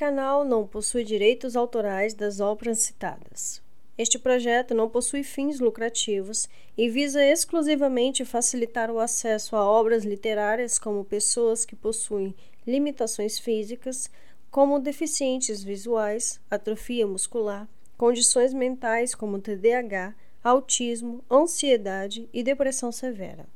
canal não possui direitos autorais das obras citadas. Este projeto não possui fins lucrativos e visa exclusivamente facilitar o acesso a obras literárias como pessoas que possuem limitações físicas, como deficientes visuais, atrofia muscular, condições mentais como TDAH, autismo, ansiedade e depressão severa.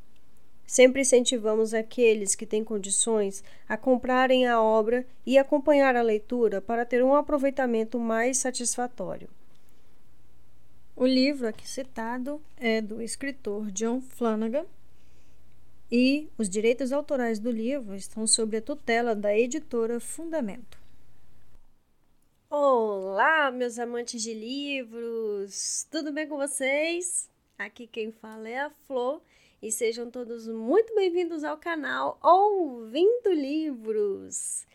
Sempre incentivamos aqueles que têm condições a comprarem a obra e acompanhar a leitura para ter um aproveitamento mais satisfatório. O livro aqui citado é do escritor John Flanagan e os direitos autorais do livro estão sob a tutela da editora Fundamento. Olá, meus amantes de livros! Tudo bem com vocês? Aqui quem fala é a Flor e sejam todos muito bem-vindos ao canal Ouvindo Livros.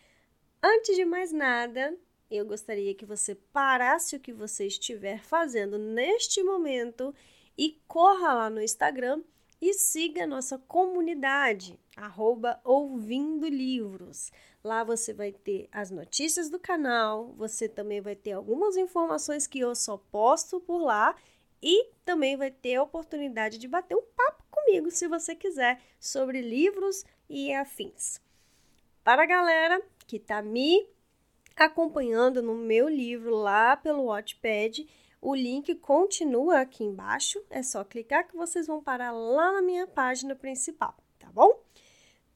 Antes de mais nada, eu gostaria que você parasse o que você estiver fazendo neste momento e corra lá no Instagram e siga a nossa comunidade, arroba Ouvindo Livros. Lá você vai ter as notícias do canal, você também vai ter algumas informações que eu só posto por lá e também vai ter a oportunidade de bater um papo comigo, se você quiser, sobre livros e afins. Para a galera que está me acompanhando no meu livro lá pelo Wattpad, o link continua aqui embaixo. É só clicar que vocês vão parar lá na minha página principal, tá bom?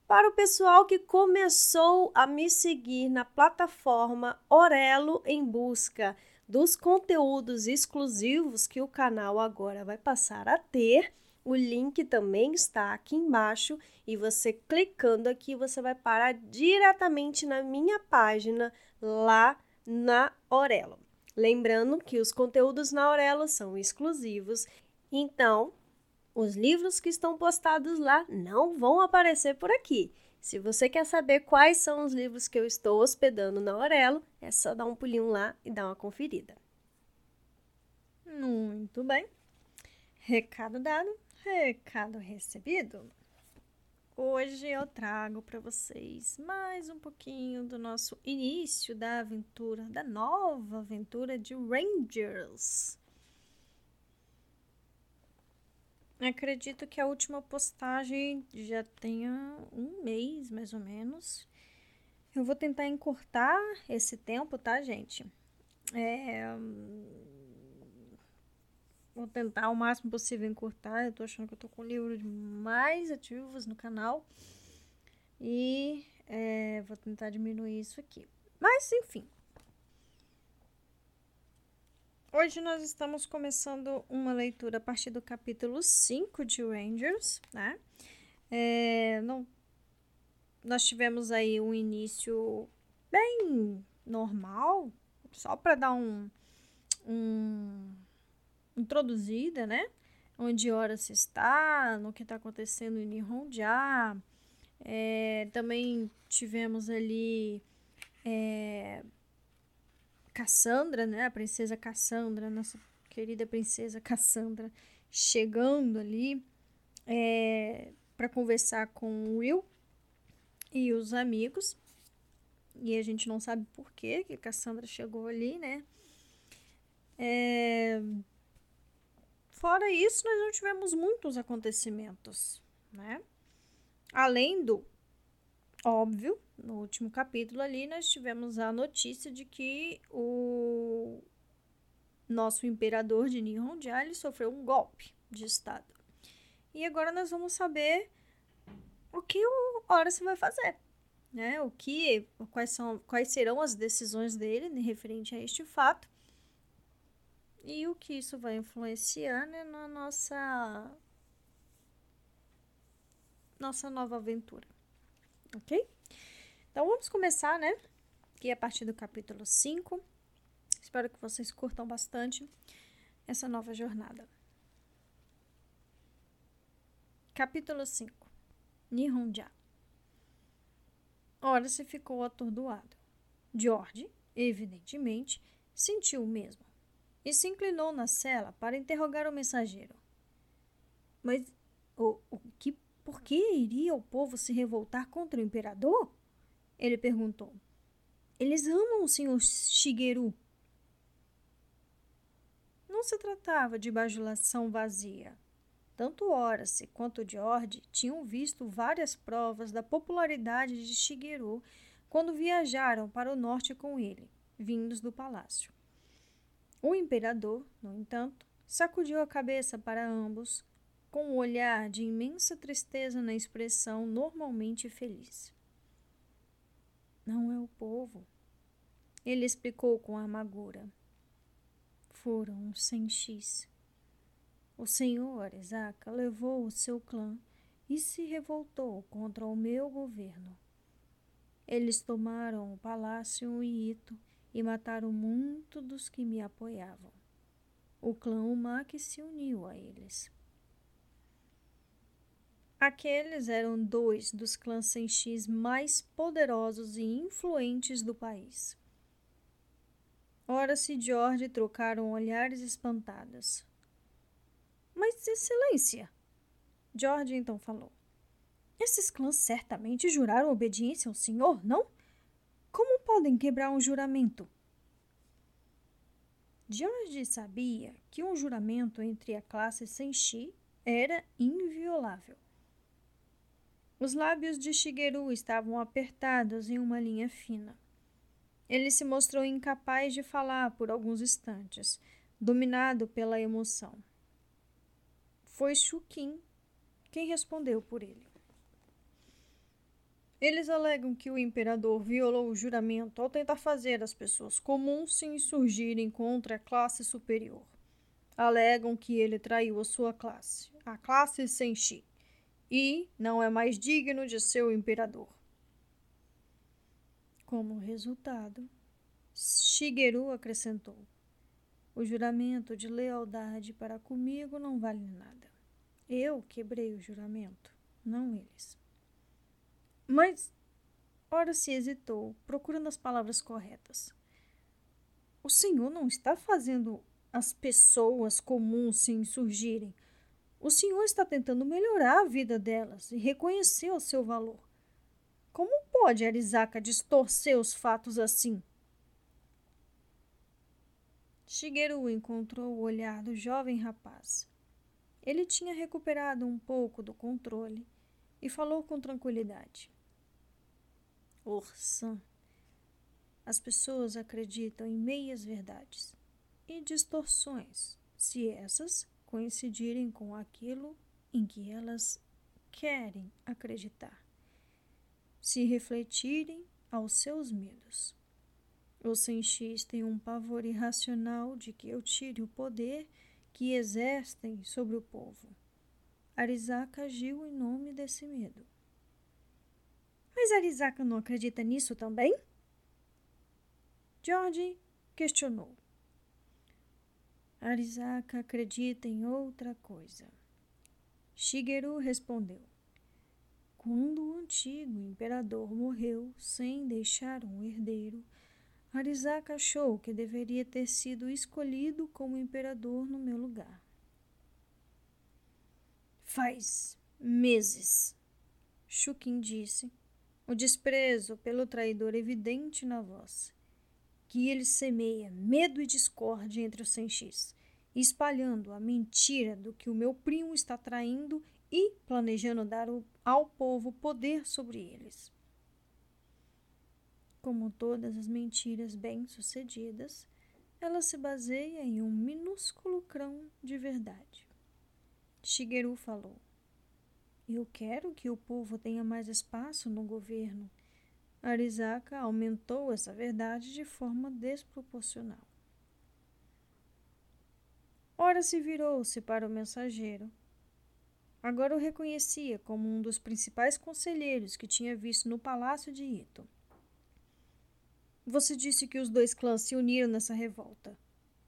Para o pessoal que começou a me seguir na plataforma Orelo em busca dos conteúdos exclusivos que o canal agora vai passar a ter, o link também está aqui embaixo e você clicando aqui você vai parar diretamente na minha página lá na Orelo. Lembrando que os conteúdos na Orelo são exclusivos, então os livros que estão postados lá não vão aparecer por aqui. Se você quer saber quais são os livros que eu estou hospedando na Aurelo, é só dar um pulinho lá e dar uma conferida. Muito bem. Recado dado, recado recebido. Hoje eu trago para vocês mais um pouquinho do nosso início da aventura, da nova aventura de Rangers. Acredito que a última postagem já tenha um mês, mais ou menos. Eu vou tentar encurtar esse tempo, tá, gente? É... Vou tentar o máximo possível encurtar. Eu tô achando que eu tô com livros mais ativos no canal. E é, vou tentar diminuir isso aqui. Mas, enfim, Hoje nós estamos começando uma leitura a partir do capítulo 5 de Rangers, né? É, não, nós tivemos aí um início bem normal, só para dar um, um introduzida, né? Onde hora se está, no que está acontecendo em Nihonja. É, também tivemos ali é, Cassandra, né? A princesa Cassandra, nossa querida princesa Cassandra, chegando ali é, para conversar com Will e os amigos. E a gente não sabe por que que Cassandra chegou ali, né? É... Fora isso, nós não tivemos muitos acontecimentos, né? Além do óbvio, no último capítulo ali, nós tivemos a notícia de que o nosso imperador de Nihonja ele sofreu um golpe de estado. E agora nós vamos saber o que o Horace vai fazer, né? O que, quais são, quais serão as decisões dele referente a este fato e o que isso vai influenciar né, na nossa nossa nova aventura, ok? Então vamos começar, né? Aqui a partir do capítulo 5. Espero que vocês curtam bastante essa nova jornada. Capítulo 5 Nihonja Ora se ficou atordoado. George, evidentemente, sentiu o mesmo e se inclinou na cela para interrogar o mensageiro. Mas o, o que, por que iria o povo se revoltar contra o imperador? Ele perguntou. Eles amam o Sr. Shigeru. Não se tratava de bajulação vazia. Tanto Horace quanto George tinham visto várias provas da popularidade de Shigeru quando viajaram para o norte com ele, vindos do palácio. O imperador, no entanto, sacudiu a cabeça para ambos, com um olhar de imensa tristeza na expressão normalmente feliz. Não é o povo, ele explicou com amargura. Foram os Senchis. O senhor Isaac levou o seu clã e se revoltou contra o meu governo. Eles tomaram o palácio em Ito e mataram muito dos que me apoiavam. O clã Umaki se uniu a eles. Aqueles eram dois dos clãs Senchis mais poderosos e influentes do país. Horace e George trocaram olhares espantados. Mas, Excelência! George então falou. Esses clãs certamente juraram obediência ao senhor, não? Como podem quebrar um juramento? George sabia que um juramento entre a classe Senshi era inviolável. Os lábios de Shigeru estavam apertados em uma linha fina. Ele se mostrou incapaz de falar por alguns instantes, dominado pela emoção. Foi Shukin quem respondeu por ele. Eles alegam que o imperador violou o juramento ao tentar fazer as pessoas comuns se insurgirem contra a classe superior. Alegam que ele traiu a sua classe, a classe Senshi, e não é mais digno de ser o imperador. Como resultado, Shigeru acrescentou: O juramento de lealdade para comigo não vale nada. Eu quebrei o juramento, não eles. Mas, ora se hesitou, procurando as palavras corretas. O senhor não está fazendo as pessoas comuns se insurgirem. O senhor está tentando melhorar a vida delas e reconhecer o seu valor. Como pode Arisaka distorcer os fatos assim? Shigeru encontrou o olhar do jovem rapaz. Ele tinha recuperado um pouco do controle e falou com tranquilidade. Orsan, as pessoas acreditam em meias verdades e distorções, se essas coincidirem com aquilo em que elas querem acreditar se refletirem aos seus medos. Os senchis têm um pavor irracional de que eu tire o poder que exercem sobre o povo. Arisaka agiu em nome desse medo. Mas Arisaka não acredita nisso também? George questionou. Arisaka acredita em outra coisa. Shigeru respondeu. Quando o antigo imperador morreu sem deixar um herdeiro, Arisaka achou que deveria ter sido escolhido como imperador no meu lugar. Faz meses, Shukin disse, o desprezo pelo traidor evidente na voz, que ele semeia medo e discórdia entre os senchis, espalhando a mentira do que o meu primo está traindo e planejando dar ao povo poder sobre eles. Como todas as mentiras bem-sucedidas, ela se baseia em um minúsculo grão de verdade. Shigeru falou: Eu quero que o povo tenha mais espaço no governo. Arisaka aumentou essa verdade de forma desproporcional. Ora se virou-se para o mensageiro Agora o reconhecia como um dos principais conselheiros que tinha visto no palácio de Ito. Você disse que os dois clãs se uniram nessa revolta.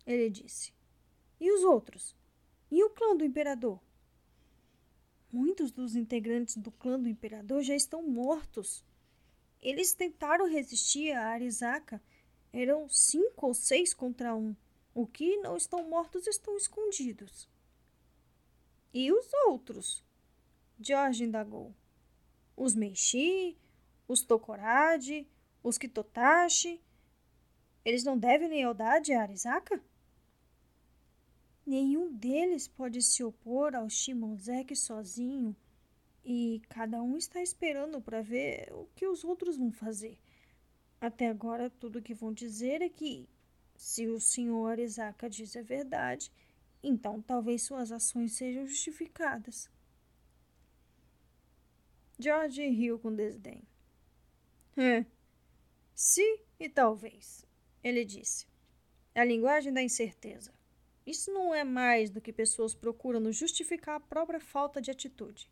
Ele disse. E os outros? E o clã do imperador? Muitos dos integrantes do clã do imperador já estão mortos. Eles tentaram resistir a Arisaka. Eram cinco ou seis contra um. O que não estão mortos estão escondidos. E os outros? George indagou. Os Meishi, os Tokoradi, Os Kitotashi? Eles não devem lealdade a Arisaka? Nenhum deles pode se opor ao Shimonzek sozinho e cada um está esperando para ver o que os outros vão fazer. Até agora, tudo que vão dizer é que, se o senhor Arisaka diz a verdade, então talvez suas ações sejam justificadas. George riu com desdém. É, se e talvez, ele disse. A linguagem da incerteza. Isso não é mais do que pessoas procuram justificar a própria falta de atitude.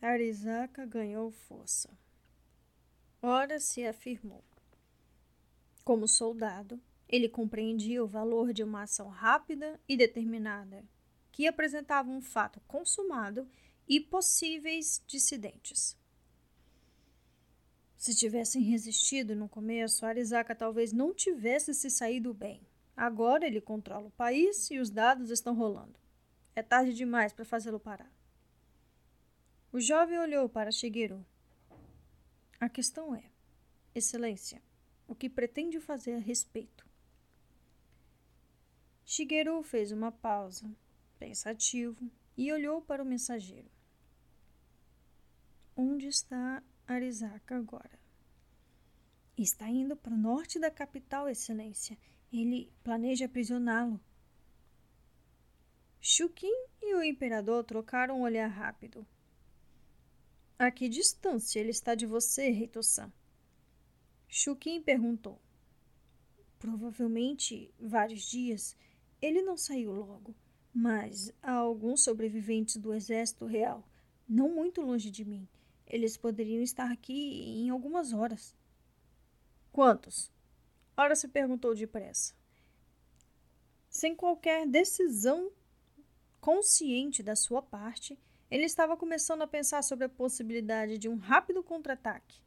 Arizaka ganhou força. Ora se afirmou. Como soldado, ele compreendia o valor de uma ação rápida e determinada, que apresentava um fato consumado e possíveis dissidentes. Se tivessem resistido no começo, Arizaka talvez não tivesse se saído bem. Agora ele controla o país e os dados estão rolando. É tarde demais para fazê-lo parar. O jovem olhou para Shigeru. A questão é, Excelência, o que pretende fazer a respeito? Shigeru fez uma pausa, pensativo, e olhou para o mensageiro. Onde está Arizaka agora? Está indo para o norte da capital, Excelência. Ele planeja aprisioná-lo. Shukin e o imperador trocaram um olhar rápido. A que distância ele está de você, Reito-san? Shukin perguntou. Provavelmente vários dias. Ele não saiu logo, mas há alguns sobreviventes do exército real, não muito longe de mim. Eles poderiam estar aqui em algumas horas. Quantos? Ora se perguntou depressa. Sem qualquer decisão consciente da sua parte, ele estava começando a pensar sobre a possibilidade de um rápido contra-ataque,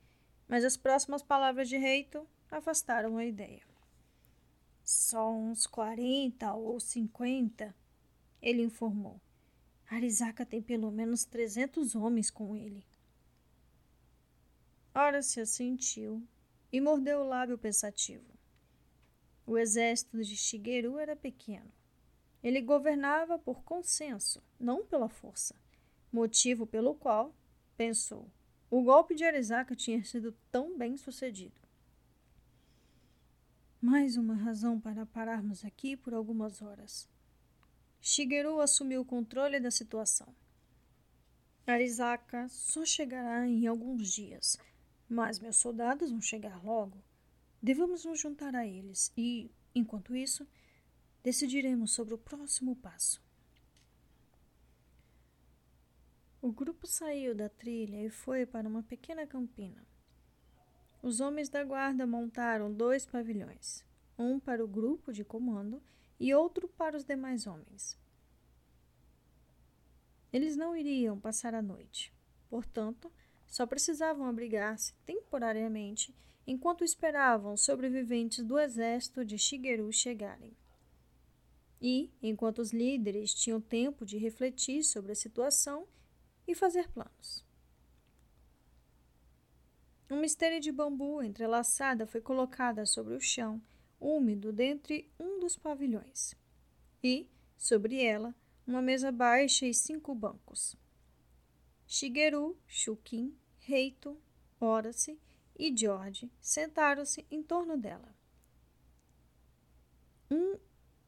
mas as próximas palavras de Reito afastaram a ideia. Só uns 40 ou 50, ele informou. Arizaka tem pelo menos 300 homens com ele. Ora se assentiu e mordeu o lábio pensativo. O exército de Shigeru era pequeno. Ele governava por consenso, não pela força, motivo pelo qual, pensou, o golpe de Arizaka tinha sido tão bem sucedido. Mais uma razão para pararmos aqui por algumas horas. Shigeru assumiu o controle da situação. Arizaka só chegará em alguns dias, mas meus soldados vão chegar logo. Devemos nos juntar a eles e, enquanto isso, decidiremos sobre o próximo passo. O grupo saiu da trilha e foi para uma pequena campina. Os homens da guarda montaram dois pavilhões, um para o grupo de comando e outro para os demais homens. Eles não iriam passar a noite, portanto, só precisavam abrigar-se temporariamente enquanto esperavam sobreviventes do exército de Shigeru chegarem. E, enquanto os líderes tinham tempo de refletir sobre a situação e fazer planos. Uma esteira de bambu entrelaçada foi colocada sobre o chão, úmido dentre um dos pavilhões. E, sobre ela, uma mesa baixa e cinco bancos. Shigeru, Shukin, Reito, Horace e George sentaram-se em torno dela. Um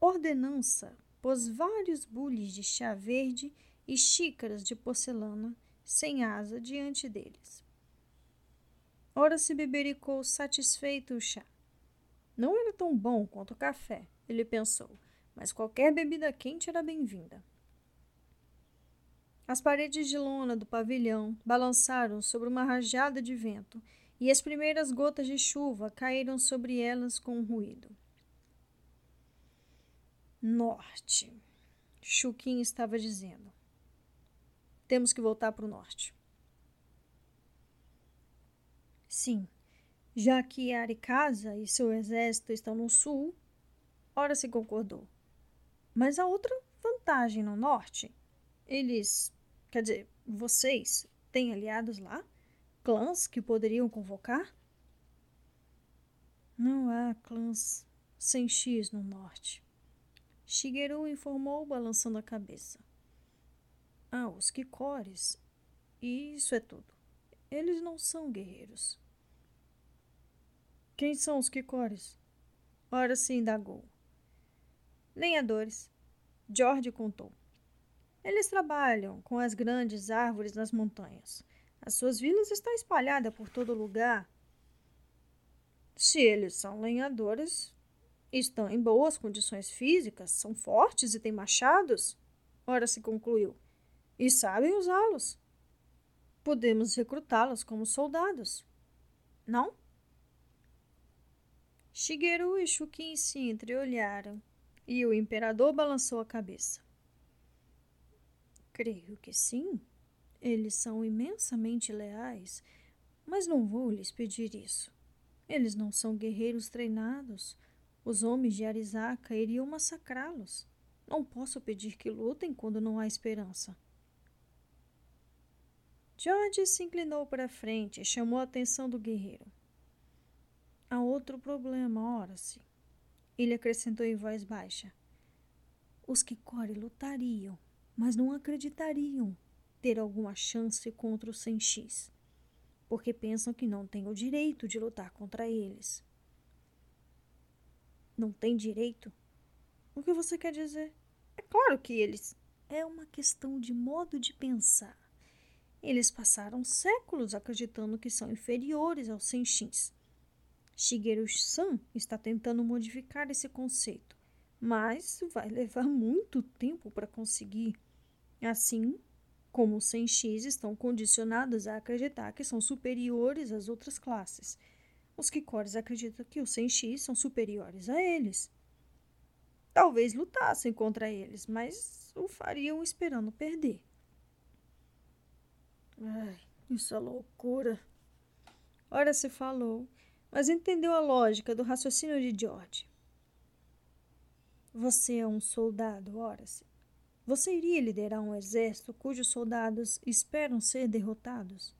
ordenança pôs vários bules de chá verde e xícaras de porcelana sem asa diante deles. Ora se bebericou satisfeito o chá. Não era tão bom quanto o café, ele pensou, mas qualquer bebida quente era bem-vinda. As paredes de lona do pavilhão balançaram sobre uma rajada de vento e as primeiras gotas de chuva caíram sobre elas com um ruído. Norte. Chuquim estava dizendo. Temos que voltar para o norte. Sim, já que Arikasa e seu exército estão no sul, ora se concordou. Mas a outra vantagem no norte, eles, quer dizer, vocês têm aliados lá? clãs que poderiam convocar? Não há clãs sem X no norte. Shigeru informou, balançando a cabeça. Ah, os Kikores. E isso é tudo. Eles não são guerreiros. Quem são os Kikores? Ora sim, indagou. Lenhadores. George contou. Eles trabalham com as grandes árvores nas montanhas. As suas vilas estão espalhadas por todo lugar. Se eles são lenhadores, estão em boas condições físicas, são fortes e têm machados, ora se concluiu, e sabem usá-los. Podemos recrutá-los como soldados. Não? Shigeru e Shukin se entreolharam e o imperador balançou a cabeça. Creio que sim. Eles são imensamente leais, mas não vou lhes pedir isso. Eles não são guerreiros treinados. Os homens de Arizaka iriam massacrá-los. Não posso pedir que lutem quando não há esperança. George se inclinou para frente e chamou a atenção do guerreiro. Há outro problema, ora-se. Ele acrescentou em voz baixa. Os Kikori lutariam mas não acreditariam ter alguma chance contra os 100x, porque pensam que não têm o direito de lutar contra eles. Não tem direito? O que você quer dizer? É claro que eles. É uma questão de modo de pensar. Eles passaram séculos acreditando que são inferiores aos 100x. Shigeru-san está tentando modificar esse conceito, mas vai levar muito tempo para conseguir. Assim como os 100x estão condicionados a acreditar que são superiores às outras classes. Os Kikores acreditam que os 100x são superiores a eles. Talvez lutassem contra eles, mas o fariam esperando perder. Ai, isso é loucura. Ora se falou, mas entendeu a lógica do raciocínio de George. Você é um soldado, ora se. Você iria liderar um exército cujos soldados esperam ser derrotados?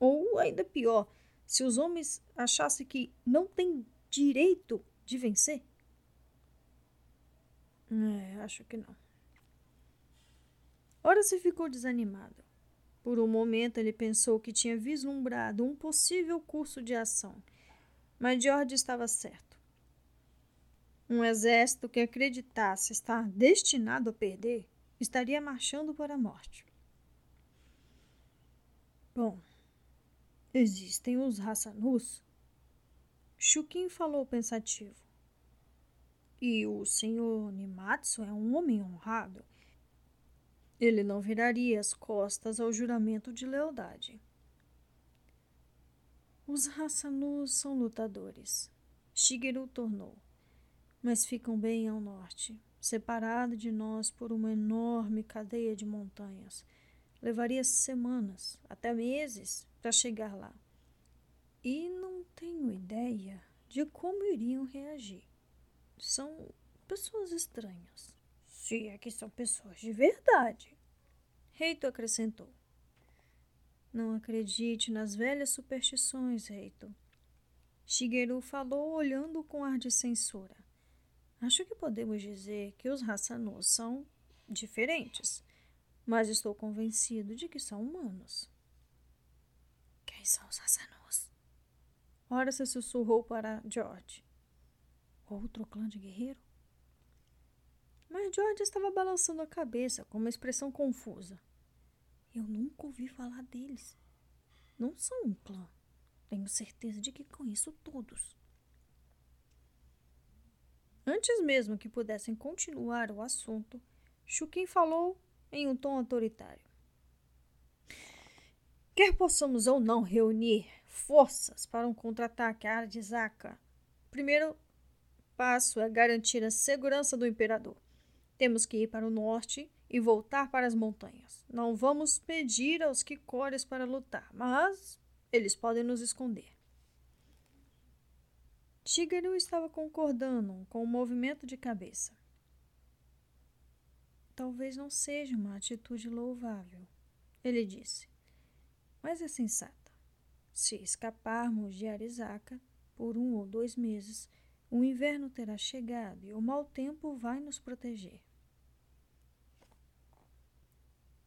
Ou, ainda pior, se os homens achassem que não têm direito de vencer? É, acho que não. Ora se ficou desanimado. Por um momento ele pensou que tinha vislumbrado um possível curso de ação, mas George estava certo. Um exército que acreditasse estar destinado a perder estaria marchando para a morte. Bom, existem os Hassanus. Shukin falou pensativo. E o senhor Nimatsu é um homem honrado. Ele não viraria as costas ao juramento de lealdade. Os Hassanus são lutadores. Shigeru tornou mas ficam bem ao norte, separado de nós por uma enorme cadeia de montanhas. Levaria semanas, até meses, para chegar lá. E não tenho ideia de como iriam reagir. São pessoas estranhas. Se é que são pessoas de verdade. Reito acrescentou. Não acredite nas velhas superstições, Reito. Shigeru falou olhando com ar de censura. Acho que podemos dizer que os Hassanus são diferentes, mas estou convencido de que são humanos. Quem são os Hassanus? Ora se sussurrou para George. Outro clã de guerreiro? Mas George estava balançando a cabeça com uma expressão confusa. Eu nunca ouvi falar deles. Não são um clã. Tenho certeza de que conheço todos. Antes mesmo que pudessem continuar o assunto, Chukin falou em um tom autoritário. Quer possamos ou não reunir forças para um contra-ataque à Arzaka, o primeiro passo é garantir a segurança do imperador. Temos que ir para o norte e voltar para as montanhas. Não vamos pedir aos Kikores para lutar, mas eles podem nos esconder. Shigeru estava concordando com o movimento de cabeça. Talvez não seja uma atitude louvável, ele disse, mas é sensata. Se escaparmos de Arizaka por um ou dois meses, o inverno terá chegado e o mau tempo vai nos proteger.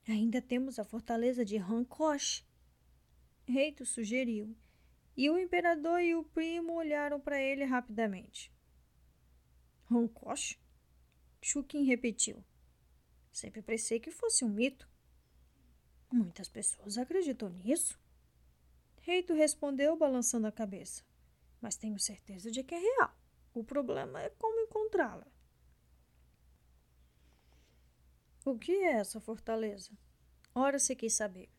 Ainda temos a fortaleza de Hankosh. Reito sugeriu, e o imperador e o primo olharam para ele rapidamente. Hankosh? Chukin repetiu. Sempre pensei que fosse um mito. Muitas pessoas acreditam nisso. Reito respondeu, balançando a cabeça. Mas tenho certeza de que é real. O problema é como encontrá-la. O que é essa fortaleza? Ora se quis saber.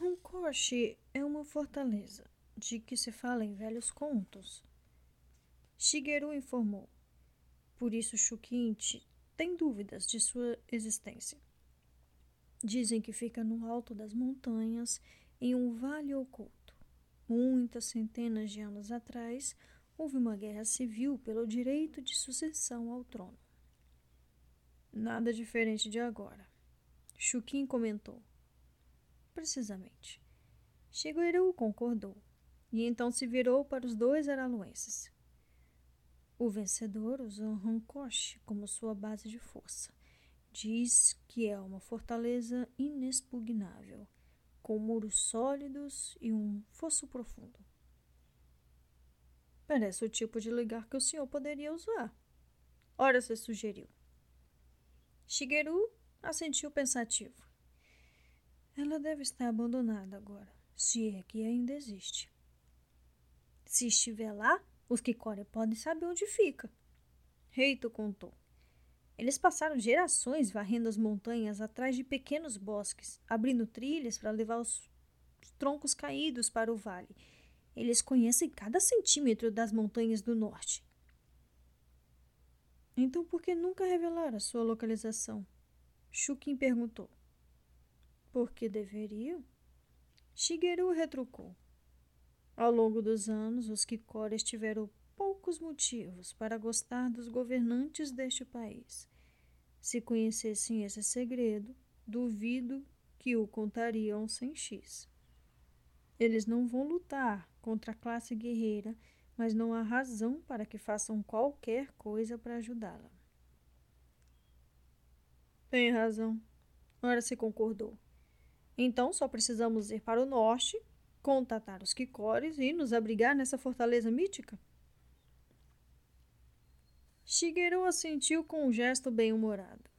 Honkoshi é uma fortaleza de que se fala em velhos contos. Shigeru informou. Por isso Shukinchi tem dúvidas de sua existência. Dizem que fica no alto das montanhas, em um vale oculto. Muitas centenas de anos atrás, houve uma guerra civil pelo direito de sucessão ao trono. Nada diferente de agora. Chukin comentou. Precisamente. Shigeru concordou, e então se virou para os dois araluenses. O vencedor usou Hankosh como sua base de força. Diz que é uma fortaleza inexpugnável, com muros sólidos e um fosso profundo. Parece o tipo de lugar que o senhor poderia usar. Ora, você sugeriu. Shigeru assentiu pensativo. Ela deve estar abandonada agora, se é que ainda existe. Se estiver lá, os Kikore podem saber onde fica. Reito contou. Eles passaram gerações varrendo as montanhas atrás de pequenos bosques, abrindo trilhas para levar os troncos caídos para o vale. Eles conhecem cada centímetro das montanhas do norte. Então por que nunca revelaram a sua localização? Shukin perguntou. Porque deveriam? Shigeru retrucou. Ao longo dos anos, os Kikores tiveram poucos motivos para gostar dos governantes deste país. Se conhecessem esse segredo, duvido que o contariam sem X. Eles não vão lutar contra a classe guerreira, mas não há razão para que façam qualquer coisa para ajudá-la. Tem razão. Ora se concordou. Então só precisamos ir para o norte contatar os Kikores e nos abrigar nessa fortaleza mítica? Shigeru assentiu com um gesto bem-humorado.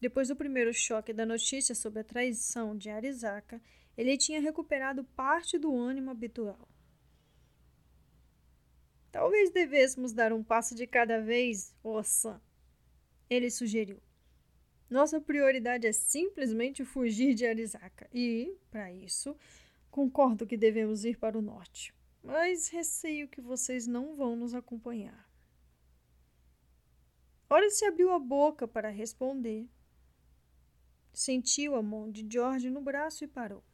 Depois do primeiro choque da notícia sobre a traição de Arizaka, ele tinha recuperado parte do ânimo habitual. Talvez devêssemos dar um passo de cada vez, Ossan. Ele sugeriu. Nossa prioridade é simplesmente fugir de Arizaka e, para isso, Concordo que devemos ir para o norte, mas receio que vocês não vão nos acompanhar. Ora se abriu a boca para responder. Sentiu a mão de George no braço e parou.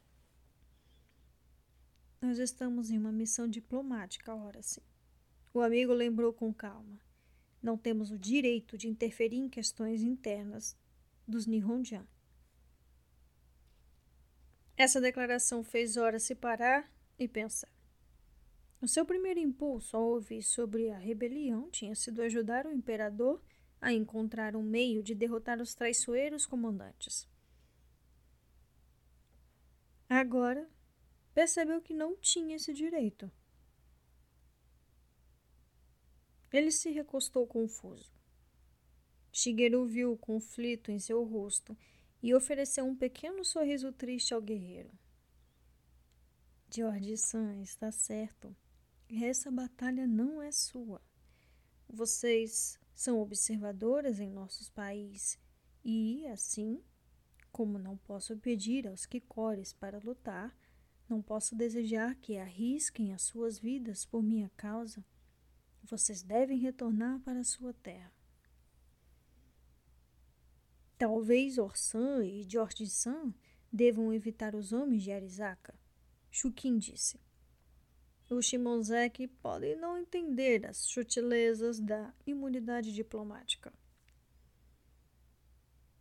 Nós estamos em uma missão diplomática, ora sim. O amigo lembrou com calma. Não temos o direito de interferir em questões internas dos Nihonjan. Essa declaração fez Ora se parar e pensar. O seu primeiro impulso ao ouvir sobre a rebelião tinha sido ajudar o imperador a encontrar um meio de derrotar os traiçoeiros comandantes. Agora, percebeu que não tinha esse direito. Ele se recostou confuso. Shigeru viu o conflito em seu rosto e ofereceu um pequeno sorriso triste ao guerreiro. George San está certo. Essa batalha não é sua. Vocês são observadoras em nossos países e, assim, como não posso pedir aos Kikores para lutar, não posso desejar que arrisquem as suas vidas por minha causa. Vocês devem retornar para sua terra. Talvez Orsan e George-san devam evitar os homens de Arizaka. Shukin disse. Os Shimonzeki podem não entender as sutilezas da imunidade diplomática.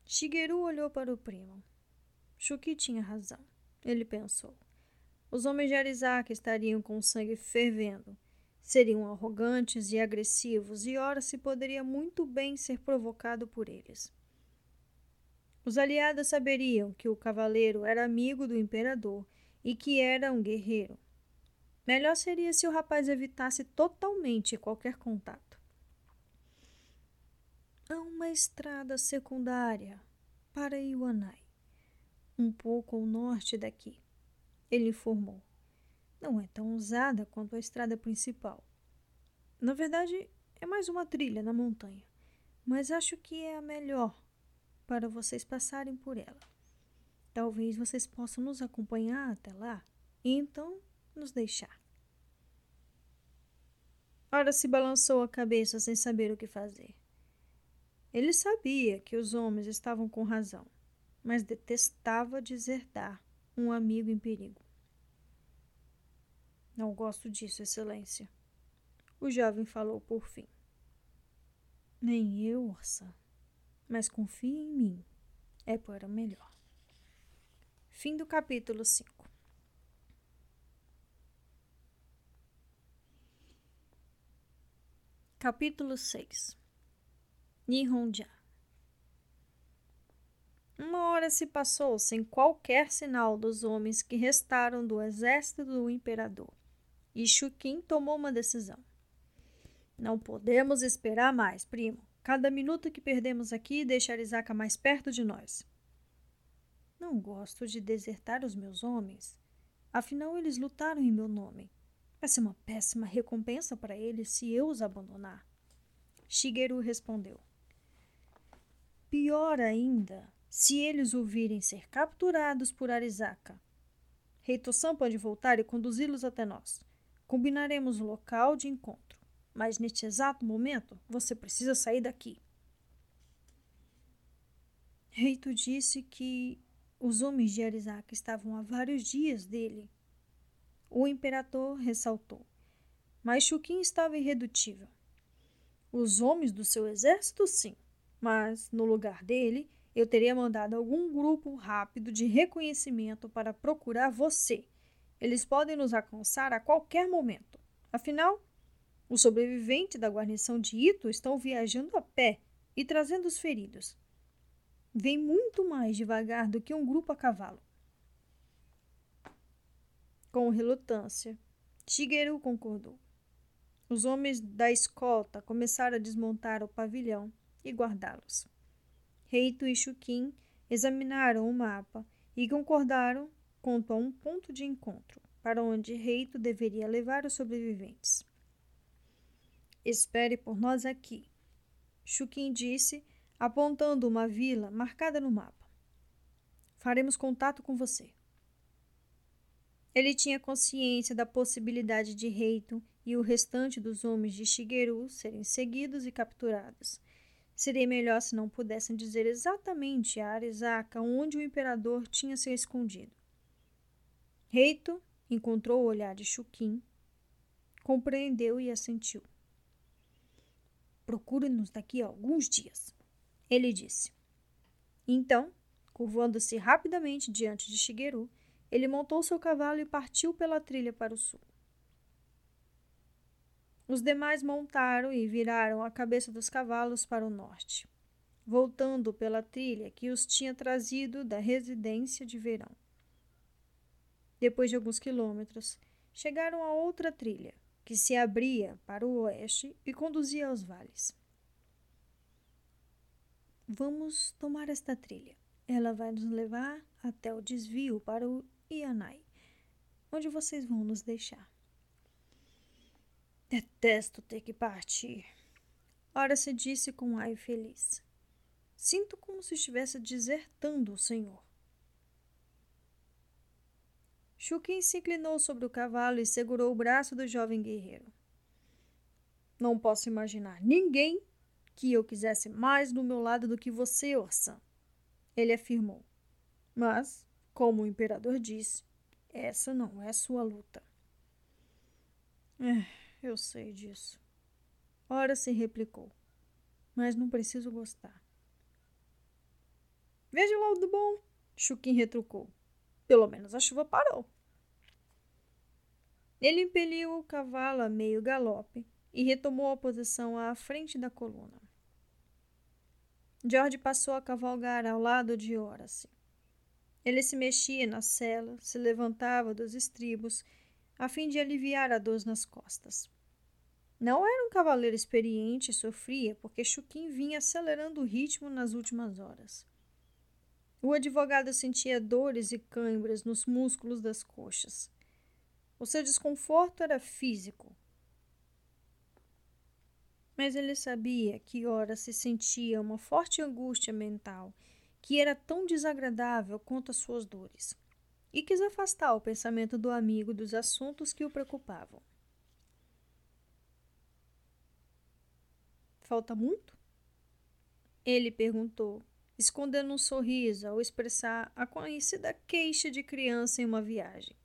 Shigeru olhou para o primo. Shuki tinha razão. ele pensou. Os homens de Arizak estariam com o sangue fervendo. Seriam arrogantes e agressivos, e ora se poderia muito bem ser provocado por eles. Os aliados saberiam que o cavaleiro era amigo do imperador e que era um guerreiro. Melhor seria se o rapaz evitasse totalmente qualquer contato. Há uma estrada secundária para Iwanai, um pouco ao norte daqui, ele informou. Não é tão usada quanto a estrada principal. Na verdade, é mais uma trilha na montanha, mas acho que é a melhor para vocês passarem por ela. Talvez vocês possam nos acompanhar até lá e então nos deixar. Ora se balançou a cabeça sem saber o que fazer. Ele sabia que os homens estavam com razão, mas detestava deserdar um amigo em perigo. Não gosto disso, Excelência. O jovem falou por fim. Nem eu, Orsa mas confie em mim, é para melhor. Fim do capítulo 5. Capítulo 6 Nihonja Uma hora se passou sem qualquer sinal dos homens que restaram do exército do imperador, e Shukin tomou uma decisão. Não podemos esperar mais, primo. Cada minuto que perdemos aqui deixa Arisaka mais perto de nós. Não gosto de desertar os meus homens. Afinal, eles lutaram em meu nome. Vai ser uma péssima recompensa para eles se eu os abandonar. Shigeru respondeu. Pior ainda, se eles ouvirem ser capturados por Arisaka. Reito-san pode voltar e conduzi-los até nós. Combinaremos o local de encontro. Mas neste exato momento, você precisa sair daqui. Reito disse que os homens de Arizaka estavam há vários dias dele. O imperador ressaltou. Mas Chukin estava irredutível. Os homens do seu exército, sim, mas no lugar dele, eu teria mandado algum grupo rápido de reconhecimento para procurar você. Eles podem nos alcançar a qualquer momento. Afinal, os sobreviventes da guarnição de Ito estão viajando a pé e trazendo os feridos. Vem muito mais devagar do que um grupo a cavalo. Com relutância, Shigeru concordou. Os homens da escolta começaram a desmontar o pavilhão e guardá-los. Reito e Shukin examinaram o mapa e concordaram quanto a um ponto de encontro para onde Reito deveria levar os sobreviventes. Espere por nós aqui, Chuquim disse, apontando uma vila marcada no mapa. Faremos contato com você. Ele tinha consciência da possibilidade de Reito e o restante dos homens de Shigeru serem seguidos e capturados. Seria melhor se não pudessem dizer exatamente a Arizaka onde o imperador tinha se escondido. Reito encontrou o olhar de Shukin, compreendeu e assentiu. Procure-nos daqui a alguns dias, ele disse. Então, curvando-se rapidamente diante de Shigeru, ele montou seu cavalo e partiu pela trilha para o sul. Os demais montaram e viraram a cabeça dos cavalos para o norte, voltando pela trilha que os tinha trazido da residência de verão. Depois de alguns quilômetros, chegaram a outra trilha, que se abria para o oeste e conduzia aos vales. Vamos tomar esta trilha. Ela vai nos levar até o desvio para o Ianai, onde vocês vão nos deixar. Detesto ter que partir. Ora se disse com ai feliz. Sinto como se estivesse desertando o Senhor. Chukin se inclinou sobre o cavalo e segurou o braço do jovem guerreiro. Não posso imaginar ninguém que eu quisesse mais do meu lado do que você, Orsan. Ele afirmou. Mas, como o imperador disse, essa não é sua luta. É, eu sei disso. Ora se replicou. Mas não preciso gostar. Veja o lado bom, Chukin retrucou. Pelo menos a chuva parou. Ele impeliu o cavalo a meio galope e retomou a posição à frente da coluna. George passou a cavalgar ao lado de Horace. Ele se mexia na sela, se levantava dos estribos, a fim de aliviar a dor nas costas. Não era um cavaleiro experiente e sofria, porque Chuquim vinha acelerando o ritmo nas últimas horas. O advogado sentia dores e câimbras nos músculos das coxas. O seu desconforto era físico. Mas ele sabia que ora se sentia uma forte angústia mental que era tão desagradável quanto as suas dores, e quis afastar o pensamento do amigo dos assuntos que o preocupavam. Falta muito? Ele perguntou, escondendo um sorriso ao expressar a conhecida queixa de criança em uma viagem.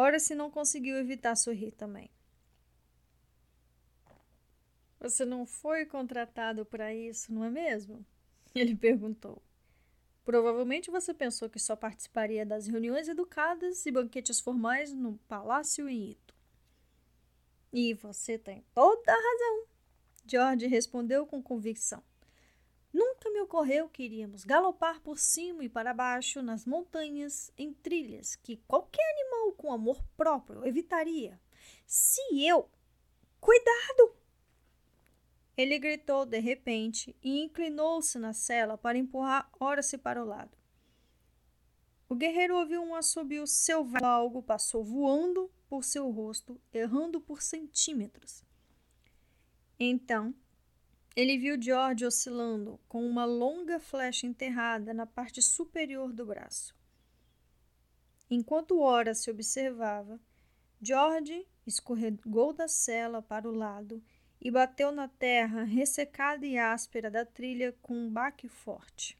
Ora, se não conseguiu evitar sorrir também. Você não foi contratado para isso, não é mesmo? Ele perguntou. Provavelmente você pensou que só participaria das reuniões educadas e banquetes formais no palácio em Ito. E você tem toda a razão. George respondeu com convicção. Ocorreu que iríamos galopar por cima e para baixo nas montanhas em trilhas que qualquer animal com amor próprio evitaria. Se eu. Cuidado! Ele gritou de repente e inclinou-se na cela para empurrar Horace para o lado. O guerreiro ouviu um assobio selvagem. Algo passou voando por seu rosto, errando por centímetros. Então, ele viu George oscilando com uma longa flecha enterrada na parte superior do braço. Enquanto Ora se observava, George escorregou da cela para o lado e bateu na terra ressecada e áspera da trilha com um baque forte.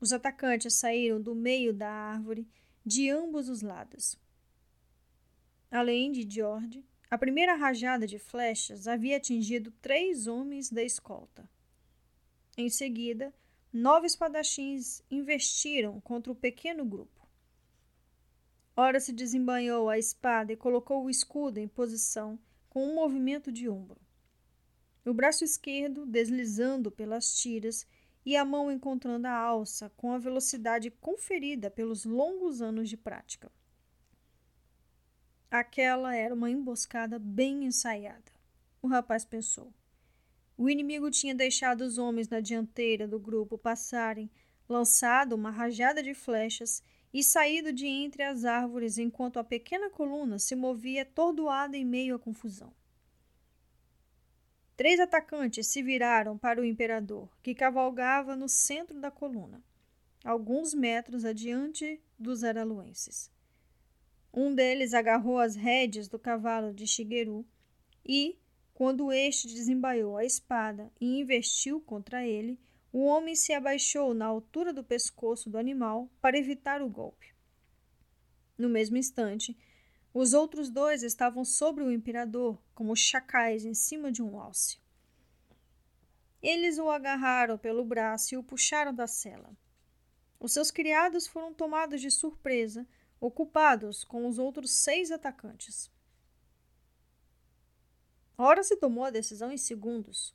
Os atacantes saíram do meio da árvore de ambos os lados. Além de George, a primeira rajada de flechas havia atingido três homens da escolta. Em seguida, nove espadachins investiram contra o pequeno grupo. Ora se desembanhou a espada e colocou o escudo em posição com um movimento de ombro. O braço esquerdo deslizando pelas tiras e a mão encontrando a alça com a velocidade conferida pelos longos anos de prática. Aquela era uma emboscada bem ensaiada. O rapaz pensou. O inimigo tinha deixado os homens na dianteira do grupo passarem, lançado uma rajada de flechas e saído de entre as árvores enquanto a pequena coluna se movia atordoada em meio à confusão. Três atacantes se viraram para o imperador, que cavalgava no centro da coluna, alguns metros adiante dos araluenses. Um deles agarrou as rédeas do cavalo de Shigeru e, quando este desembaiou a espada e investiu contra ele, o homem se abaixou na altura do pescoço do animal para evitar o golpe. No mesmo instante, os outros dois estavam sobre o imperador, como chacais em cima de um alce. Eles o agarraram pelo braço e o puxaram da cela. Os seus criados foram tomados de surpresa ocupados com os outros seis atacantes. Ora se tomou a decisão em segundos.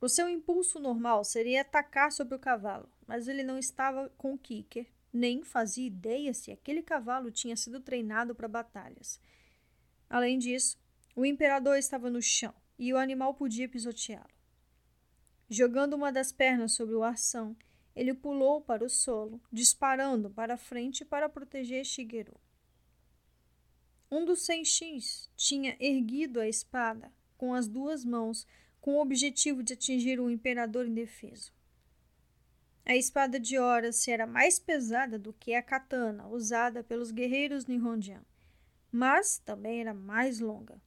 O seu impulso normal seria atacar sobre o cavalo, mas ele não estava com o kicker, nem fazia ideia se aquele cavalo tinha sido treinado para batalhas. Além disso, o imperador estava no chão e o animal podia pisoteá-lo. Jogando uma das pernas sobre o arção, ele pulou para o solo, disparando para frente para proteger Shigeru. Um dos Senshins tinha erguido a espada com as duas mãos com o objetivo de atingir o imperador indefeso. A espada de Horace era mais pesada do que a katana usada pelos guerreiros Nihonjian, mas também era mais longa.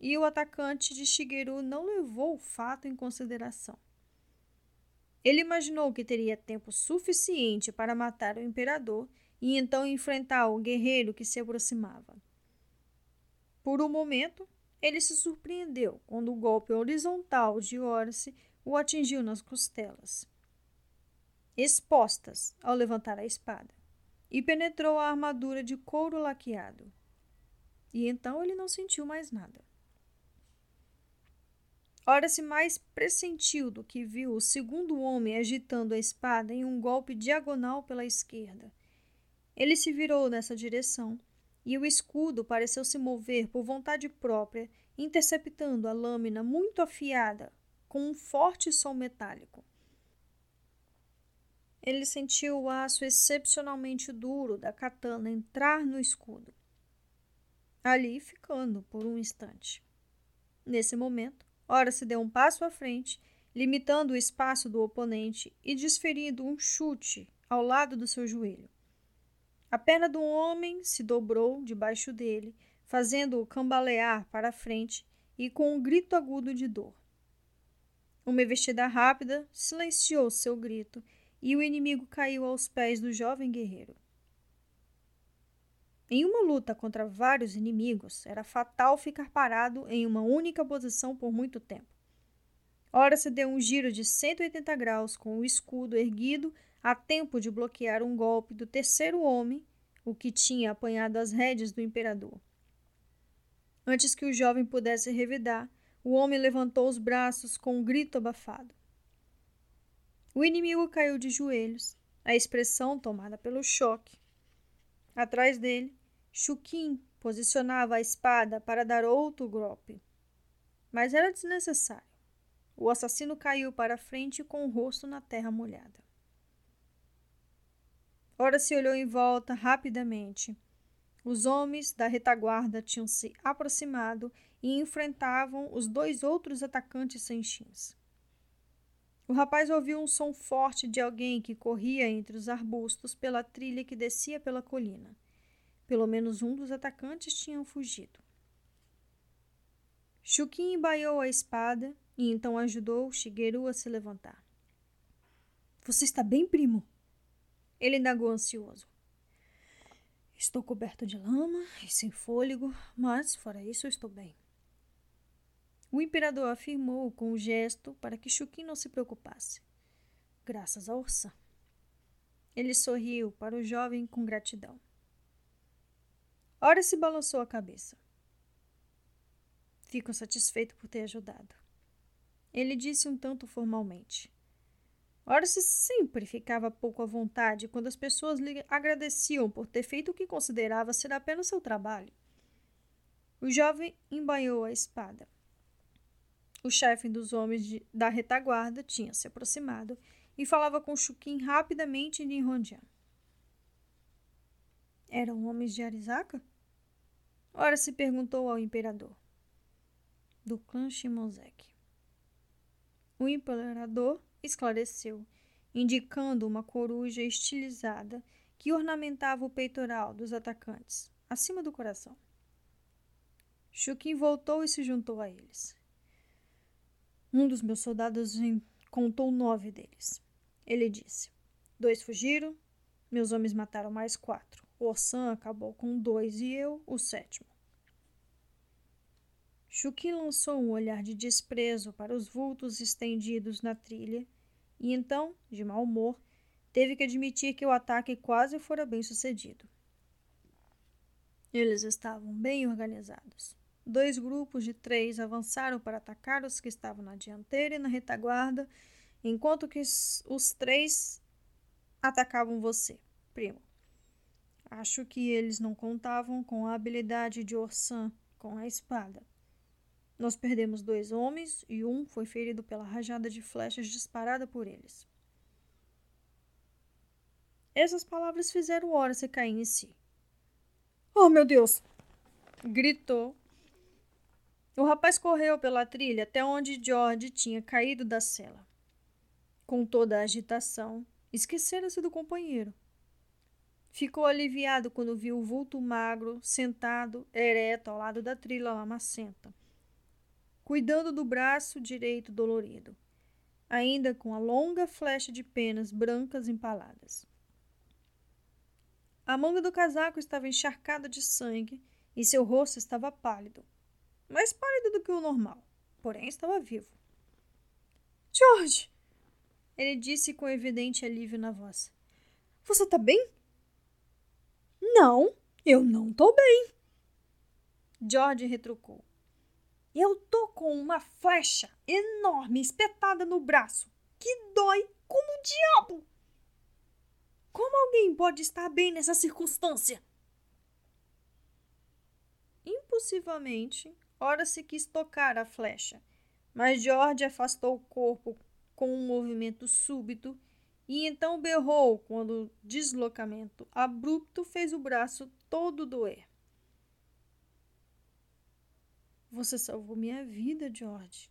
E o atacante de Shigeru não levou o fato em consideração. Ele imaginou que teria tempo suficiente para matar o imperador e então enfrentar o guerreiro que se aproximava. Por um momento, ele se surpreendeu quando o golpe horizontal de Orce o atingiu nas costelas. expostas ao levantar a espada, e penetrou a armadura de couro laqueado. E então ele não sentiu mais nada. Ora se mais pressentiu do que viu o segundo homem agitando a espada em um golpe diagonal pela esquerda. Ele se virou nessa direção, e o escudo pareceu se mover por vontade própria, interceptando a lâmina muito afiada com um forte som metálico. Ele sentiu o aço excepcionalmente duro da katana entrar no escudo, ali ficando por um instante. Nesse momento, Ora se deu um passo à frente, limitando o espaço do oponente e desferindo um chute ao lado do seu joelho. A perna do homem se dobrou debaixo dele, fazendo-o cambalear para a frente e com um grito agudo de dor. Uma investida rápida silenciou seu grito e o inimigo caiu aos pés do jovem guerreiro. Em uma luta contra vários inimigos, era fatal ficar parado em uma única posição por muito tempo. Ora se deu um giro de 180 graus com o escudo erguido a tempo de bloquear um golpe do terceiro homem, o que tinha apanhado as rédeas do imperador. Antes que o jovem pudesse revidar, o homem levantou os braços com um grito abafado. O inimigo caiu de joelhos, a expressão tomada pelo choque. Atrás dele, Chuquim posicionava a espada para dar outro golpe. Mas era desnecessário. O assassino caiu para frente com o rosto na terra molhada. Ora se olhou em volta rapidamente. Os homens da retaguarda tinham se aproximado e enfrentavam os dois outros atacantes sem chins. O rapaz ouviu um som forte de alguém que corria entre os arbustos pela trilha que descia pela colina. Pelo menos um dos atacantes tinha fugido. Chuquim embaiou a espada e então ajudou Shigeru a se levantar. Você está bem, primo? Ele indagou ansioso. Estou coberto de lama e sem fôlego, mas fora isso estou bem. O imperador afirmou com um gesto para que Chuquim não se preocupasse. Graças a Orsan. Ele sorriu para o jovem com gratidão. Ora se balançou a cabeça. Fico satisfeito por ter ajudado. Ele disse um tanto formalmente. Ora se sempre ficava pouco à vontade quando as pessoas lhe agradeciam por ter feito o que considerava ser apenas seu trabalho. O jovem embanhou a espada. O chefe dos homens de, da retaguarda tinha se aproximado e falava com Chuquim rapidamente em Nihonjan. Eram homens de Arizaka? Ora se perguntou ao imperador. Do clã Shimozek. O imperador esclareceu, indicando uma coruja estilizada que ornamentava o peitoral dos atacantes, acima do coração. Shukin voltou e se juntou a eles. Um dos meus soldados contou nove deles. Ele disse: Dois fugiram, meus homens mataram mais quatro. Orsan acabou com dois e eu, o sétimo. Chuki lançou um olhar de desprezo para os vultos estendidos na trilha e então, de mau humor, teve que admitir que o ataque quase fora bem sucedido. Eles estavam bem organizados. Dois grupos de três avançaram para atacar os que estavam na dianteira e na retaguarda, enquanto que os três atacavam você, primo. Acho que eles não contavam com a habilidade de Orsan com a espada. Nós perdemos dois homens e um foi ferido pela rajada de flechas disparada por eles. Essas palavras fizeram Horace cair em si. Oh, meu Deus! gritou. O rapaz correu pela trilha até onde George tinha caído da cela. Com toda a agitação, esquecera-se do companheiro. Ficou aliviado quando viu o vulto magro sentado ereto ao lado da trilha lamacenta, cuidando do braço direito dolorido, ainda com a longa flecha de penas brancas empaladas. A manga do casaco estava encharcada de sangue e seu rosto estava pálido, mais pálido do que o normal, porém estava vivo. George! Ele disse com evidente alívio na voz. Você tá bem? Não, eu não tô bem. George retrucou. Eu tô com uma flecha enorme espetada no braço que dói como o diabo. Como alguém pode estar bem nessa circunstância? Impulsivamente, ora se quis tocar a flecha, mas George afastou o corpo com um movimento súbito e então berrou quando o deslocamento abrupto fez o braço todo doer. Você salvou minha vida, George.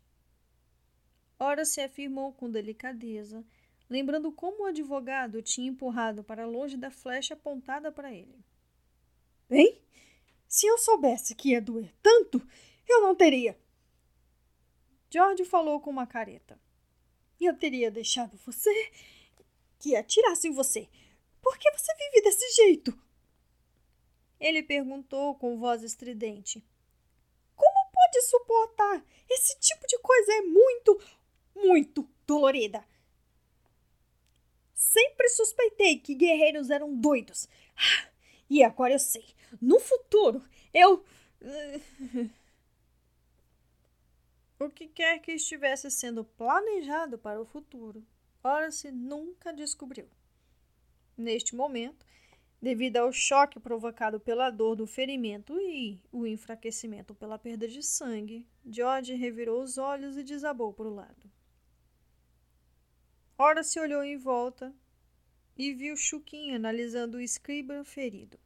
Ora se afirmou com delicadeza, lembrando como o advogado tinha empurrado para longe da flecha apontada para ele. Bem, se eu soubesse que ia doer tanto, eu não teria. George falou com uma careta. Eu teria deixado você que atirasse em você. Por que você vive desse jeito? Ele perguntou com voz estridente. Como pode suportar? Esse tipo de coisa é muito, muito dolorida. Sempre suspeitei que guerreiros eram doidos. E agora eu sei. No futuro, eu. O que quer que estivesse sendo planejado para o futuro, Horace nunca descobriu. Neste momento, devido ao choque provocado pela dor do ferimento e o enfraquecimento pela perda de sangue, George revirou os olhos e desabou para o lado. Ora se olhou em volta e viu Chuquinha analisando o escriba ferido.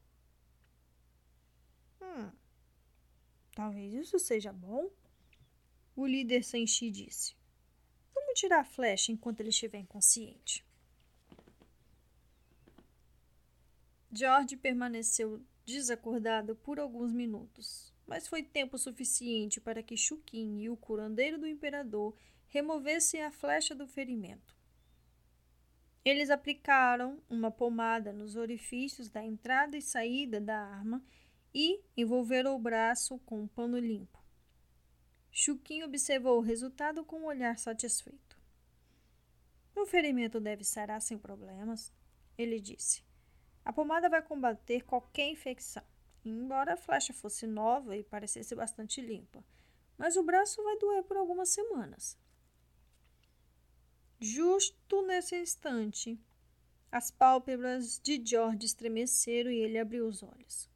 Hum, talvez isso seja bom? O líder Senshi disse. Vamos tirar a flecha enquanto ele estiver inconsciente. George permaneceu desacordado por alguns minutos, mas foi tempo suficiente para que Chuquin e o curandeiro do imperador removessem a flecha do ferimento. Eles aplicaram uma pomada nos orifícios da entrada e saída da arma e envolveram o braço com um pano limpo. Chuquinho observou o resultado com um olhar satisfeito. O ferimento deve sarar sem problemas, ele disse. A pomada vai combater qualquer infecção, embora a flecha fosse nova e parecesse bastante limpa, mas o braço vai doer por algumas semanas. Justo nesse instante, as pálpebras de George estremeceram e ele abriu os olhos.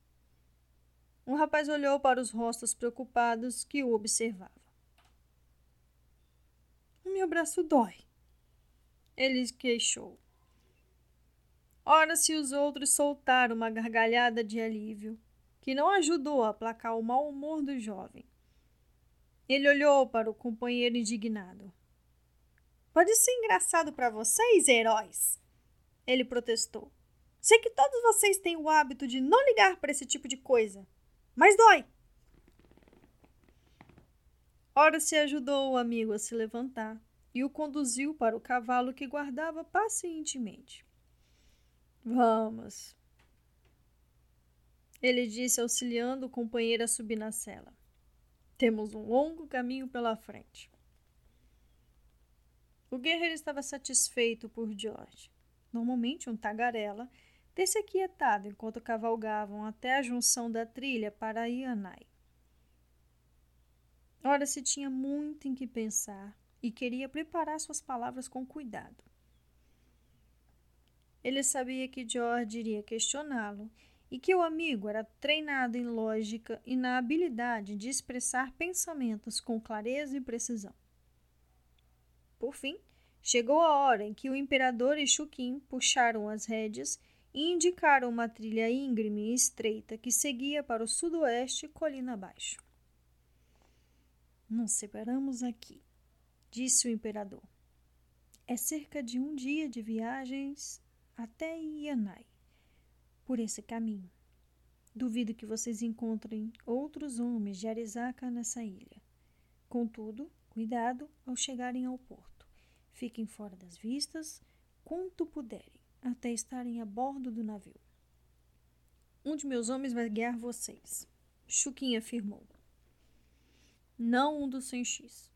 Um rapaz olhou para os rostos preocupados que o observavam. O meu braço dói, ele queixou. Ora, se os outros soltaram uma gargalhada de alívio, que não ajudou a aplacar o mau humor do jovem. Ele olhou para o companheiro indignado. Pode ser engraçado para vocês, heróis, ele protestou. Sei que todos vocês têm o hábito de não ligar para esse tipo de coisa, mas dói. Ora se ajudou o amigo a se levantar e o conduziu para o cavalo que guardava pacientemente. Vamos, ele disse, auxiliando o companheiro a subir na cela. Temos um longo caminho pela frente. O guerreiro estava satisfeito por George. Normalmente um tagarela ter-se aquietado enquanto cavalgavam até a junção da trilha para Ianai. Ora se tinha muito em que pensar e queria preparar suas palavras com cuidado. Ele sabia que George iria questioná-lo e que o amigo era treinado em lógica e na habilidade de expressar pensamentos com clareza e precisão. Por fim, chegou a hora em que o imperador e Chuquim puxaram as rédeas indicaram uma trilha íngreme e estreita que seguia para o sudoeste, colina abaixo. Nos separamos aqui, disse o imperador. É cerca de um dia de viagens até Yanai, por esse caminho. Duvido que vocês encontrem outros homens de Arizaka nessa ilha. Contudo, cuidado ao chegarem ao porto. Fiquem fora das vistas quanto puderem, até estarem a bordo do navio. Um de meus homens vai guiar vocês, Chuquinha afirmou. Não um dos Senchis.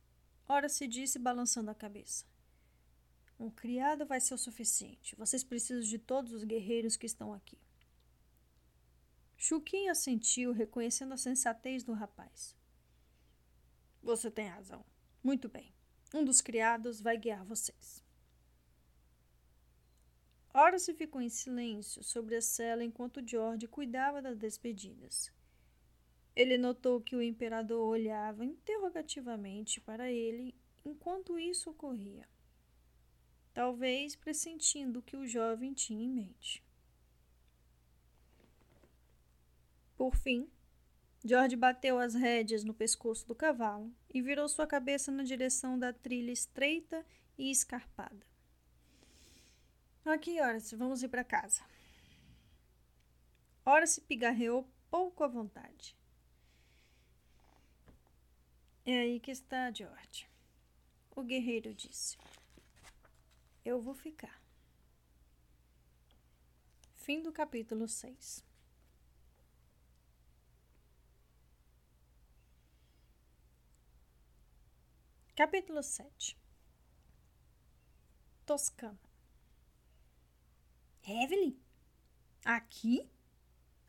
Ora se disse balançando a cabeça. Um criado vai ser o suficiente. Vocês precisam de todos os guerreiros que estão aqui. Chuquinha assentiu, reconhecendo a sensatez do rapaz. Você tem razão. Muito bem. Um dos criados vai guiar vocês. Horace ficou em silêncio sobre a cela enquanto George cuidava das despedidas. Ele notou que o imperador olhava interrogativamente para ele enquanto isso ocorria, talvez pressentindo o que o jovem tinha em mente. Por fim, George bateu as rédeas no pescoço do cavalo e virou sua cabeça na direção da trilha estreita e escarpada. Aqui, Horace, vamos ir para casa. Horace pigarreou pouco à vontade. É aí que está George. O guerreiro disse. Eu vou ficar. Fim do capítulo 6. Capítulo 7 Toscana Evelyn? Aqui?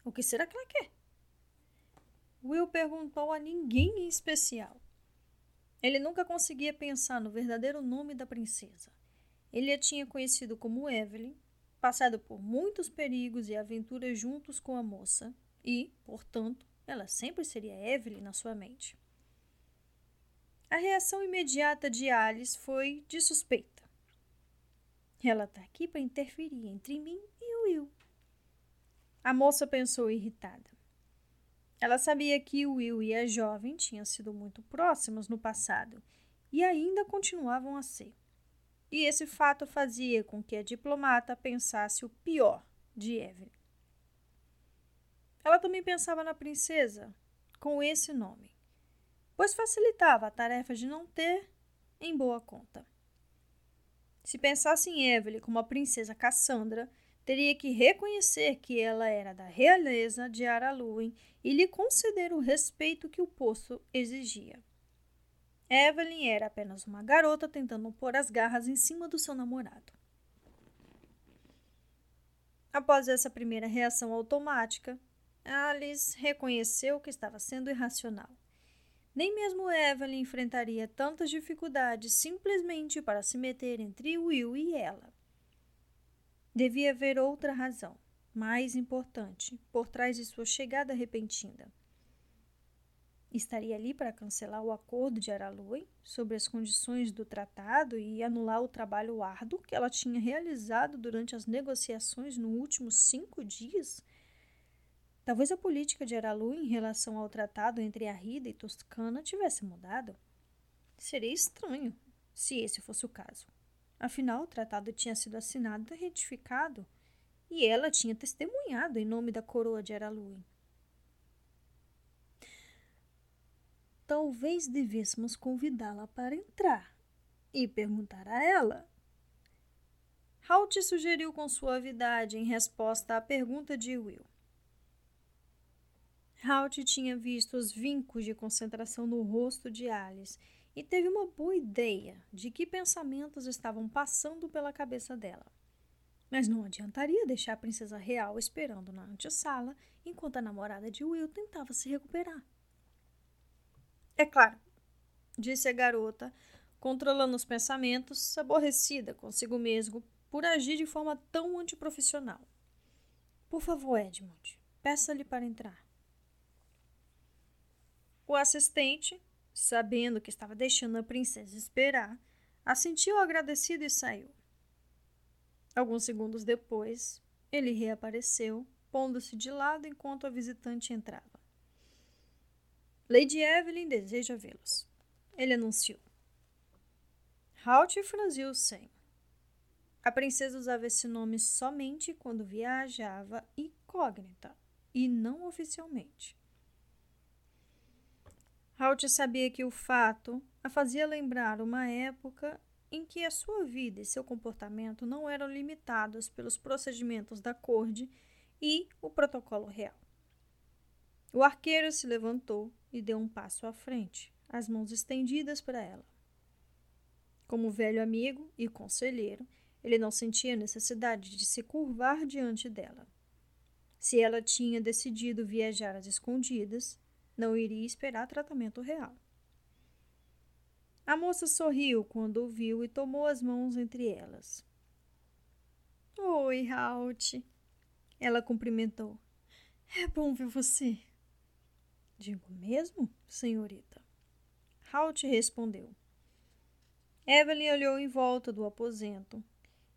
O que será que ela quer? Will perguntou a ninguém em especial. Ele nunca conseguia pensar no verdadeiro nome da princesa. Ele a tinha conhecido como Evelyn, passado por muitos perigos e aventuras juntos com a moça, e, portanto, ela sempre seria Evelyn na sua mente. A reação imediata de Alice foi de suspeita. Ela está aqui para interferir entre mim e o Will. A moça pensou irritada. Ela sabia que o Will e a jovem tinham sido muito próximos no passado e ainda continuavam a ser. E esse fato fazia com que a diplomata pensasse o pior de Evelyn. Ela também pensava na princesa com esse nome, pois facilitava a tarefa de não ter em boa conta. Se pensasse em Evelyn como a princesa Cassandra, teria que reconhecer que ela era da realeza de Araluin e lhe conceder o respeito que o poço exigia. Evelyn era apenas uma garota tentando pôr as garras em cima do seu namorado. Após essa primeira reação automática, Alice reconheceu que estava sendo irracional. Nem mesmo Evelyn enfrentaria tantas dificuldades simplesmente para se meter entre Will e ela. Devia haver outra razão, mais importante, por trás de sua chegada repentina. Estaria ali para cancelar o acordo de Aralui sobre as condições do tratado e anular o trabalho árduo que ela tinha realizado durante as negociações nos últimos cinco dias? Talvez a política de Aralu em relação ao tratado entre Arrida e Toscana tivesse mudado. Seria estranho se esse fosse o caso. Afinal, o tratado tinha sido assinado e retificado, e ela tinha testemunhado em nome da coroa de Araluin. Talvez devêssemos convidá-la para entrar e perguntar a ela. Halt sugeriu com suavidade em resposta à pergunta de Will. Halt tinha visto os vincos de concentração no rosto de Alice e teve uma boa ideia de que pensamentos estavam passando pela cabeça dela. Mas não adiantaria deixar a princesa real esperando na antessala enquanto a namorada de Will tentava se recuperar. É claro, disse a garota, controlando os pensamentos, aborrecida consigo mesmo por agir de forma tão antiprofissional. Por favor, Edmund, peça-lhe para entrar. O assistente, sabendo que estava deixando a princesa esperar, assentiu agradecido e saiu. Alguns segundos depois, ele reapareceu, pondo-se de lado enquanto a visitante entrava. Lady Evelyn deseja vê-los. Ele anunciou. Halt franziu o senho. A princesa usava esse nome somente quando viajava incógnita e não oficialmente. Halt sabia que o fato a fazia lembrar uma época em que a sua vida e seu comportamento não eram limitados pelos procedimentos da corte e o protocolo real. O arqueiro se levantou e deu um passo à frente, as mãos estendidas para ela. Como velho amigo e conselheiro, ele não sentia necessidade de se curvar diante dela. Se ela tinha decidido viajar às escondidas, não iria esperar tratamento real. A moça sorriu quando o viu e tomou as mãos entre elas. Oi, Halt. Ela cumprimentou. É bom ver você. Digo mesmo, senhorita. Halt respondeu. Evelyn olhou em volta do aposento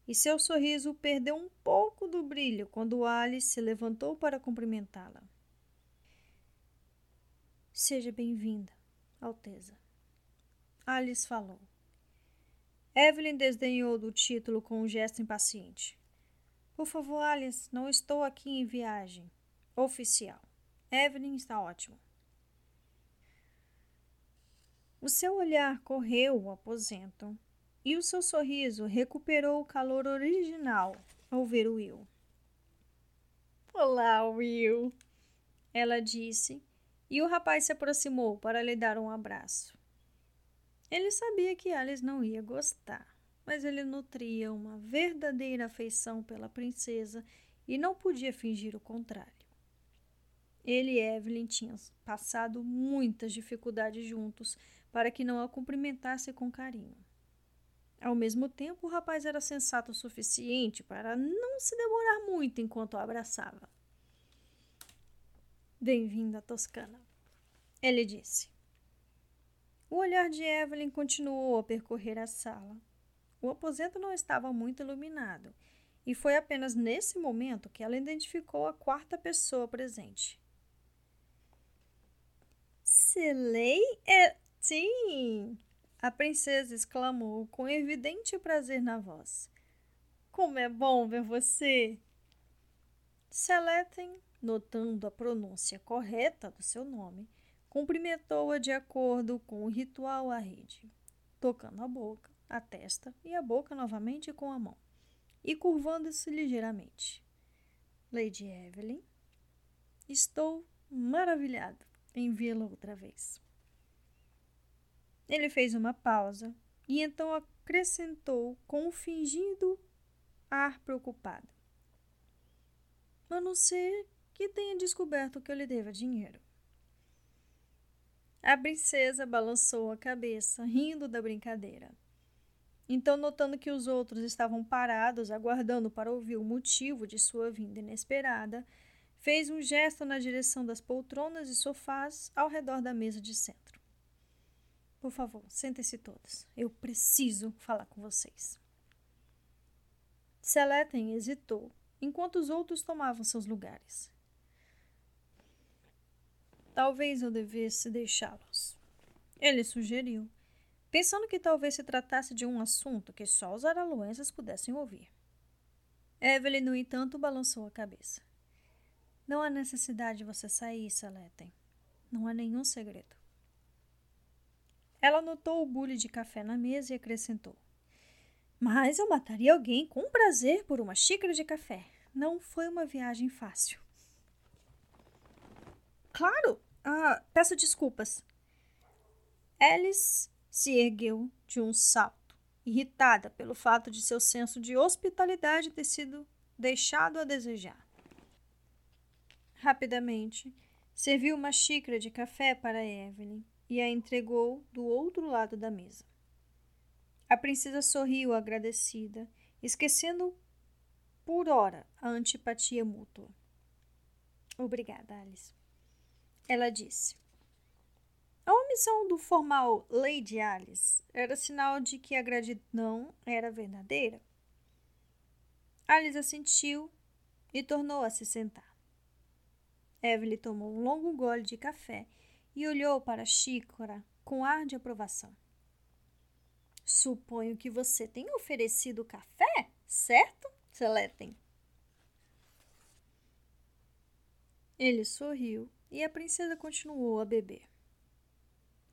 e seu sorriso perdeu um pouco do brilho quando Alice se levantou para cumprimentá-la. Seja bem-vinda, Alteza. Alice falou. Evelyn desdenhou do título com um gesto impaciente. Por favor, Alice, não estou aqui em viagem oficial. Evelyn está ótimo. O seu olhar correu o aposento e o seu sorriso recuperou o calor original ao ver Will. Olá, Will, ela disse, e o rapaz se aproximou para lhe dar um abraço. Ele sabia que Alice não ia gostar, mas ele nutria uma verdadeira afeição pela princesa e não podia fingir o contrário. Ele e Evelyn tinham passado muitas dificuldades juntos para que não a cumprimentasse com carinho. Ao mesmo tempo, o rapaz era sensato o suficiente para não se demorar muito enquanto a abraçava. Bem-vinda, Toscana, ele disse. O olhar de Evelyn continuou a percorrer a sala. O aposento não estava muito iluminado, e foi apenas nesse momento que ela identificou a quarta pessoa presente. Selei é. Sim! A princesa exclamou com evidente prazer na voz. Como é bom ver você! Seletem, notando a pronúncia correta do seu nome, cumprimentou-a de acordo com o ritual à rede, tocando a boca, a testa e a boca novamente com a mão, e curvando-se ligeiramente. Lady Evelyn, estou maravilhado em vê-la outra vez. Ele fez uma pausa e então acrescentou com um fingido ar preocupado. A não ser que tenha descoberto que eu lhe deva dinheiro. A princesa balançou a cabeça, rindo da brincadeira. Então, notando que os outros estavam parados, aguardando para ouvir o motivo de sua vinda inesperada, fez um gesto na direção das poltronas e sofás ao redor da mesa de centro. Por favor, sentem-se todos. Eu preciso falar com vocês. Seletem hesitou, enquanto os outros tomavam seus lugares. Talvez eu devesse deixá-los. Ele sugeriu, pensando que talvez se tratasse de um assunto que só os araluenses pudessem ouvir. Evelyn, no entanto, balançou a cabeça. Não há necessidade de você sair, Seleten. Não há nenhum segredo. Ela notou o bule de café na mesa e acrescentou: Mas eu mataria alguém com prazer por uma xícara de café. Não foi uma viagem fácil. Claro, ah, peço desculpas. Alice se ergueu de um salto, irritada pelo fato de seu senso de hospitalidade ter sido deixado a desejar. Rapidamente, serviu uma xícara de café para Evelyn e a entregou do outro lado da mesa. A princesa sorriu agradecida, esquecendo por hora a antipatia mútua. Obrigada, Alice ela disse. A omissão do formal Lady Alice era sinal de que a gratidão era verdadeira. Alice assentiu e tornou a se sentar. Evelyn tomou um longo gole de café e olhou para a xícara com ar de aprovação. Suponho que você tem oferecido café, certo, Seletem? Ele sorriu e a princesa continuou a beber.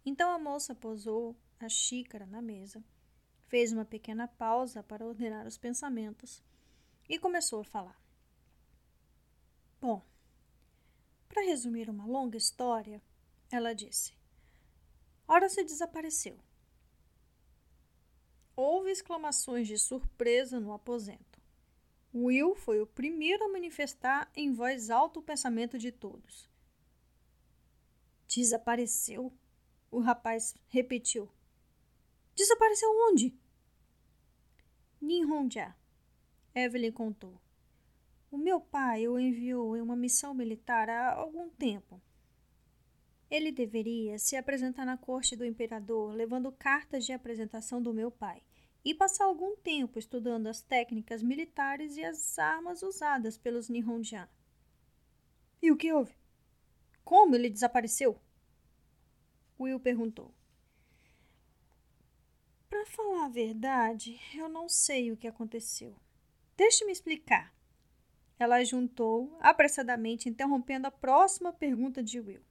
Então a moça posou a xícara na mesa, fez uma pequena pausa para ordenar os pensamentos e começou a falar. Bom, para resumir uma longa história, ela disse: Ora se desapareceu. Houve exclamações de surpresa no aposento. Will foi o primeiro a manifestar em voz alta o pensamento de todos. Desapareceu? O rapaz repetiu. Desapareceu onde? Ninhonja. Evelyn contou. O meu pai o enviou em uma missão militar há algum tempo. Ele deveria se apresentar na corte do imperador levando cartas de apresentação do meu pai e passar algum tempo estudando as técnicas militares e as armas usadas pelos Nihonjan. E o que houve? Como ele desapareceu? Will perguntou. Para falar a verdade, eu não sei o que aconteceu. Deixe-me explicar. Ela juntou apressadamente, interrompendo a próxima pergunta de Will.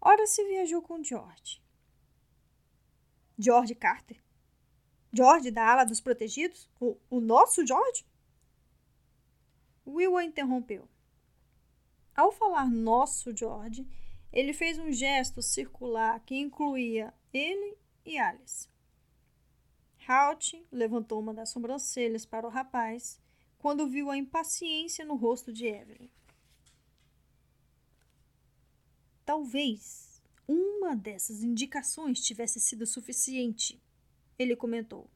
Ora se viajou com George. George Carter? George da ala dos protegidos? O, o nosso George? Will a interrompeu. Ao falar nosso George, ele fez um gesto circular que incluía ele e Alice. Halt levantou uma das sobrancelhas para o rapaz quando viu a impaciência no rosto de Evelyn. Talvez uma dessas indicações tivesse sido suficiente, ele comentou,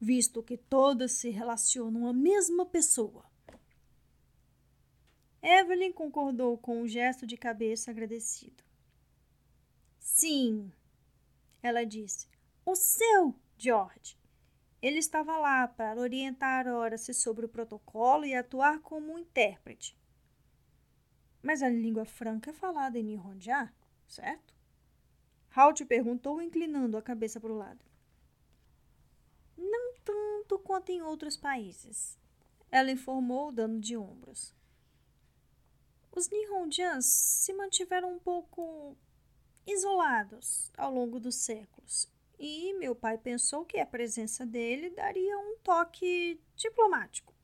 visto que todas se relacionam à mesma pessoa. Evelyn concordou com um gesto de cabeça agradecido. Sim, ela disse. O seu, George. Ele estava lá para orientar Horace sobre o protocolo e atuar como um intérprete. Mas a língua franca é falada em Nihonja, certo? Halt perguntou, inclinando a cabeça para o lado. Não tanto quanto em outros países, ela informou, dando de ombros. Os Nihonjans se mantiveram um pouco isolados ao longo dos séculos, e meu pai pensou que a presença dele daria um toque diplomático.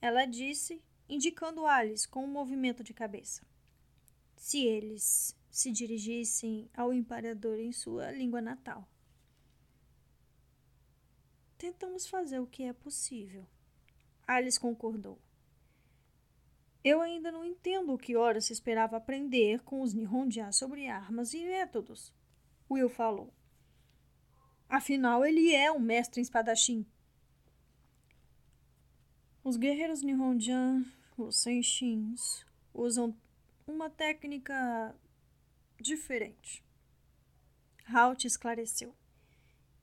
Ela disse, indicando Alice com um movimento de cabeça. Se eles se dirigissem ao imperador em sua língua natal. Tentamos fazer o que é possível. Alice concordou. Eu ainda não entendo o que Ora se esperava aprender com os Nihonja sobre armas e métodos. Will falou. Afinal, ele é um mestre em espadachim. Os guerreiros Nihonjan os Senshins usam uma técnica diferente. Halt esclareceu.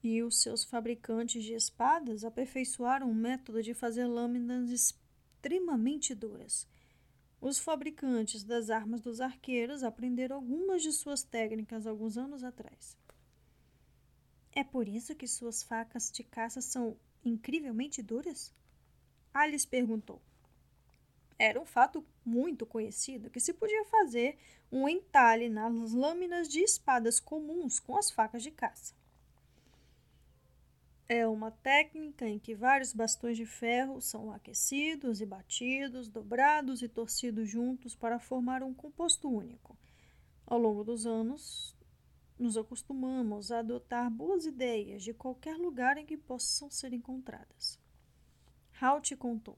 E os seus fabricantes de espadas aperfeiçoaram um método de fazer lâminas extremamente duras. Os fabricantes das armas dos arqueiros aprenderam algumas de suas técnicas alguns anos atrás. É por isso que suas facas de caça são incrivelmente duras? Alice perguntou. Era um fato muito conhecido que se podia fazer um entalhe nas lâminas de espadas comuns com as facas de caça. É uma técnica em que vários bastões de ferro são aquecidos e batidos, dobrados e torcidos juntos para formar um composto único. Ao longo dos anos, nos acostumamos a adotar boas ideias de qualquer lugar em que possam ser encontradas. Halt contou.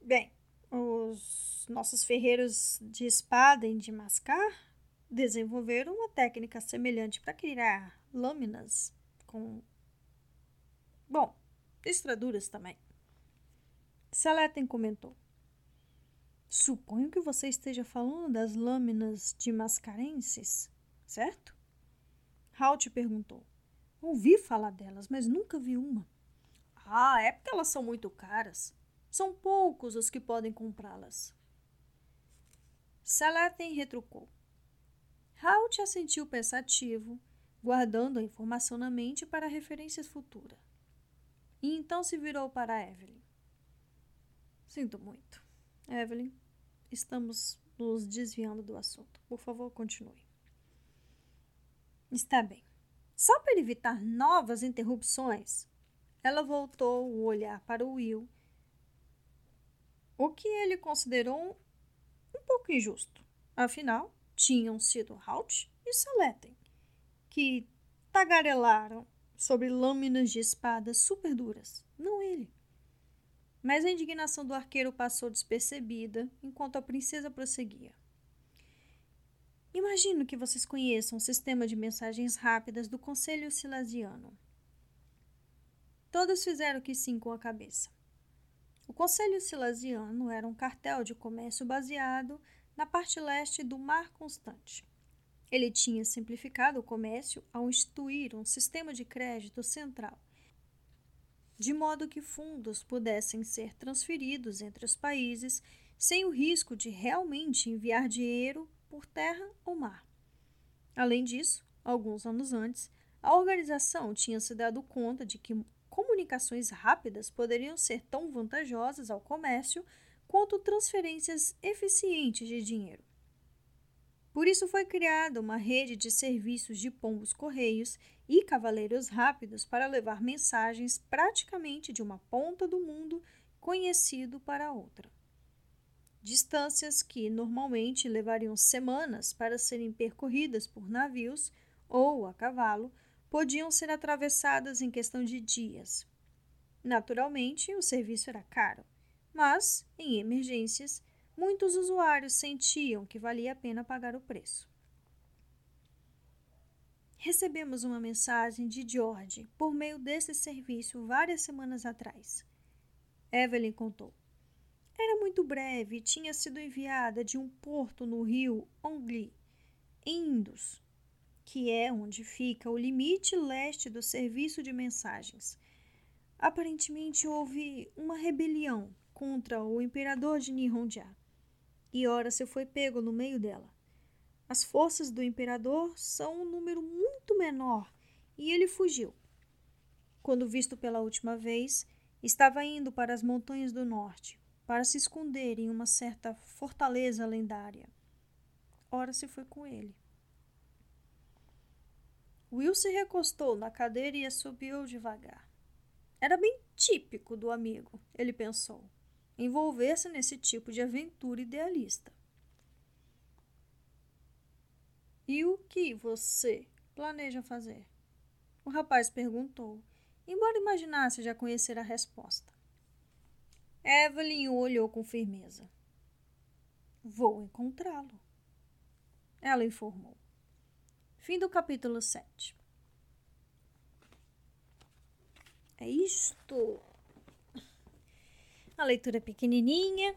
Bem, os nossos ferreiros de espada e de mascar desenvolveram uma técnica semelhante para criar lâminas com. Bom, estraduras também. Seleten comentou. Suponho que você esteja falando das lâminas de mascarenses, certo? Halt perguntou. Ouvi falar delas, mas nunca vi uma. Ah, é porque elas são muito caras. São poucos os que podem comprá-las. Salaten retrucou. Halt assentiu pensativo, guardando a informação na mente para referências futuras. E então se virou para Evelyn. Sinto muito. Evelyn, estamos nos desviando do assunto. Por favor, continue. Está bem. Só para evitar novas interrupções, ela voltou o olhar para o Will o que ele considerou um, um pouco injusto. Afinal, tinham sido Halt e Saleten. que tagarelaram sobre lâminas de espadas super duras, não ele. Mas a indignação do arqueiro passou despercebida enquanto a princesa prosseguia. Imagino que vocês conheçam o sistema de mensagens rápidas do Conselho Silasiano. Todos fizeram que sim com a cabeça. O Conselho Silasiano era um cartel de comércio baseado na parte leste do Mar Constante. Ele tinha simplificado o comércio ao instituir um sistema de crédito central, de modo que fundos pudessem ser transferidos entre os países sem o risco de realmente enviar dinheiro por terra ou mar. Além disso, alguns anos antes, a organização tinha se dado conta de que comunicações rápidas poderiam ser tão vantajosas ao comércio quanto transferências eficientes de dinheiro. Por isso foi criada uma rede de serviços de pombos correios e cavaleiros rápidos para levar mensagens praticamente de uma ponta do mundo conhecido para outra. Distâncias que normalmente levariam semanas para serem percorridas por navios ou a cavalo podiam ser atravessadas em questão de dias. Naturalmente, o serviço era caro, mas, em emergências, muitos usuários sentiam que valia a pena pagar o preço. Recebemos uma mensagem de George por meio desse serviço várias semanas atrás. Evelyn contou. Era muito breve e tinha sido enviada de um porto no rio Ongli, Indus, que é onde fica o limite leste do serviço de mensagens. Aparentemente houve uma rebelião contra o imperador de Nihonja, e ora se foi pego no meio dela. As forças do imperador são um número muito menor e ele fugiu. Quando visto pela última vez, estava indo para as montanhas do norte, para se esconder em uma certa fortaleza lendária. Ora se foi com ele. Will se recostou na cadeira e assobiou devagar. Era bem típico do amigo, ele pensou, envolver-se nesse tipo de aventura idealista. E o que você planeja fazer? O rapaz perguntou, embora imaginasse já conhecer a resposta. Evelyn olhou com firmeza. Vou encontrá-lo. Ela informou. Fim do capítulo 7. É isto. A leitura é pequenininha.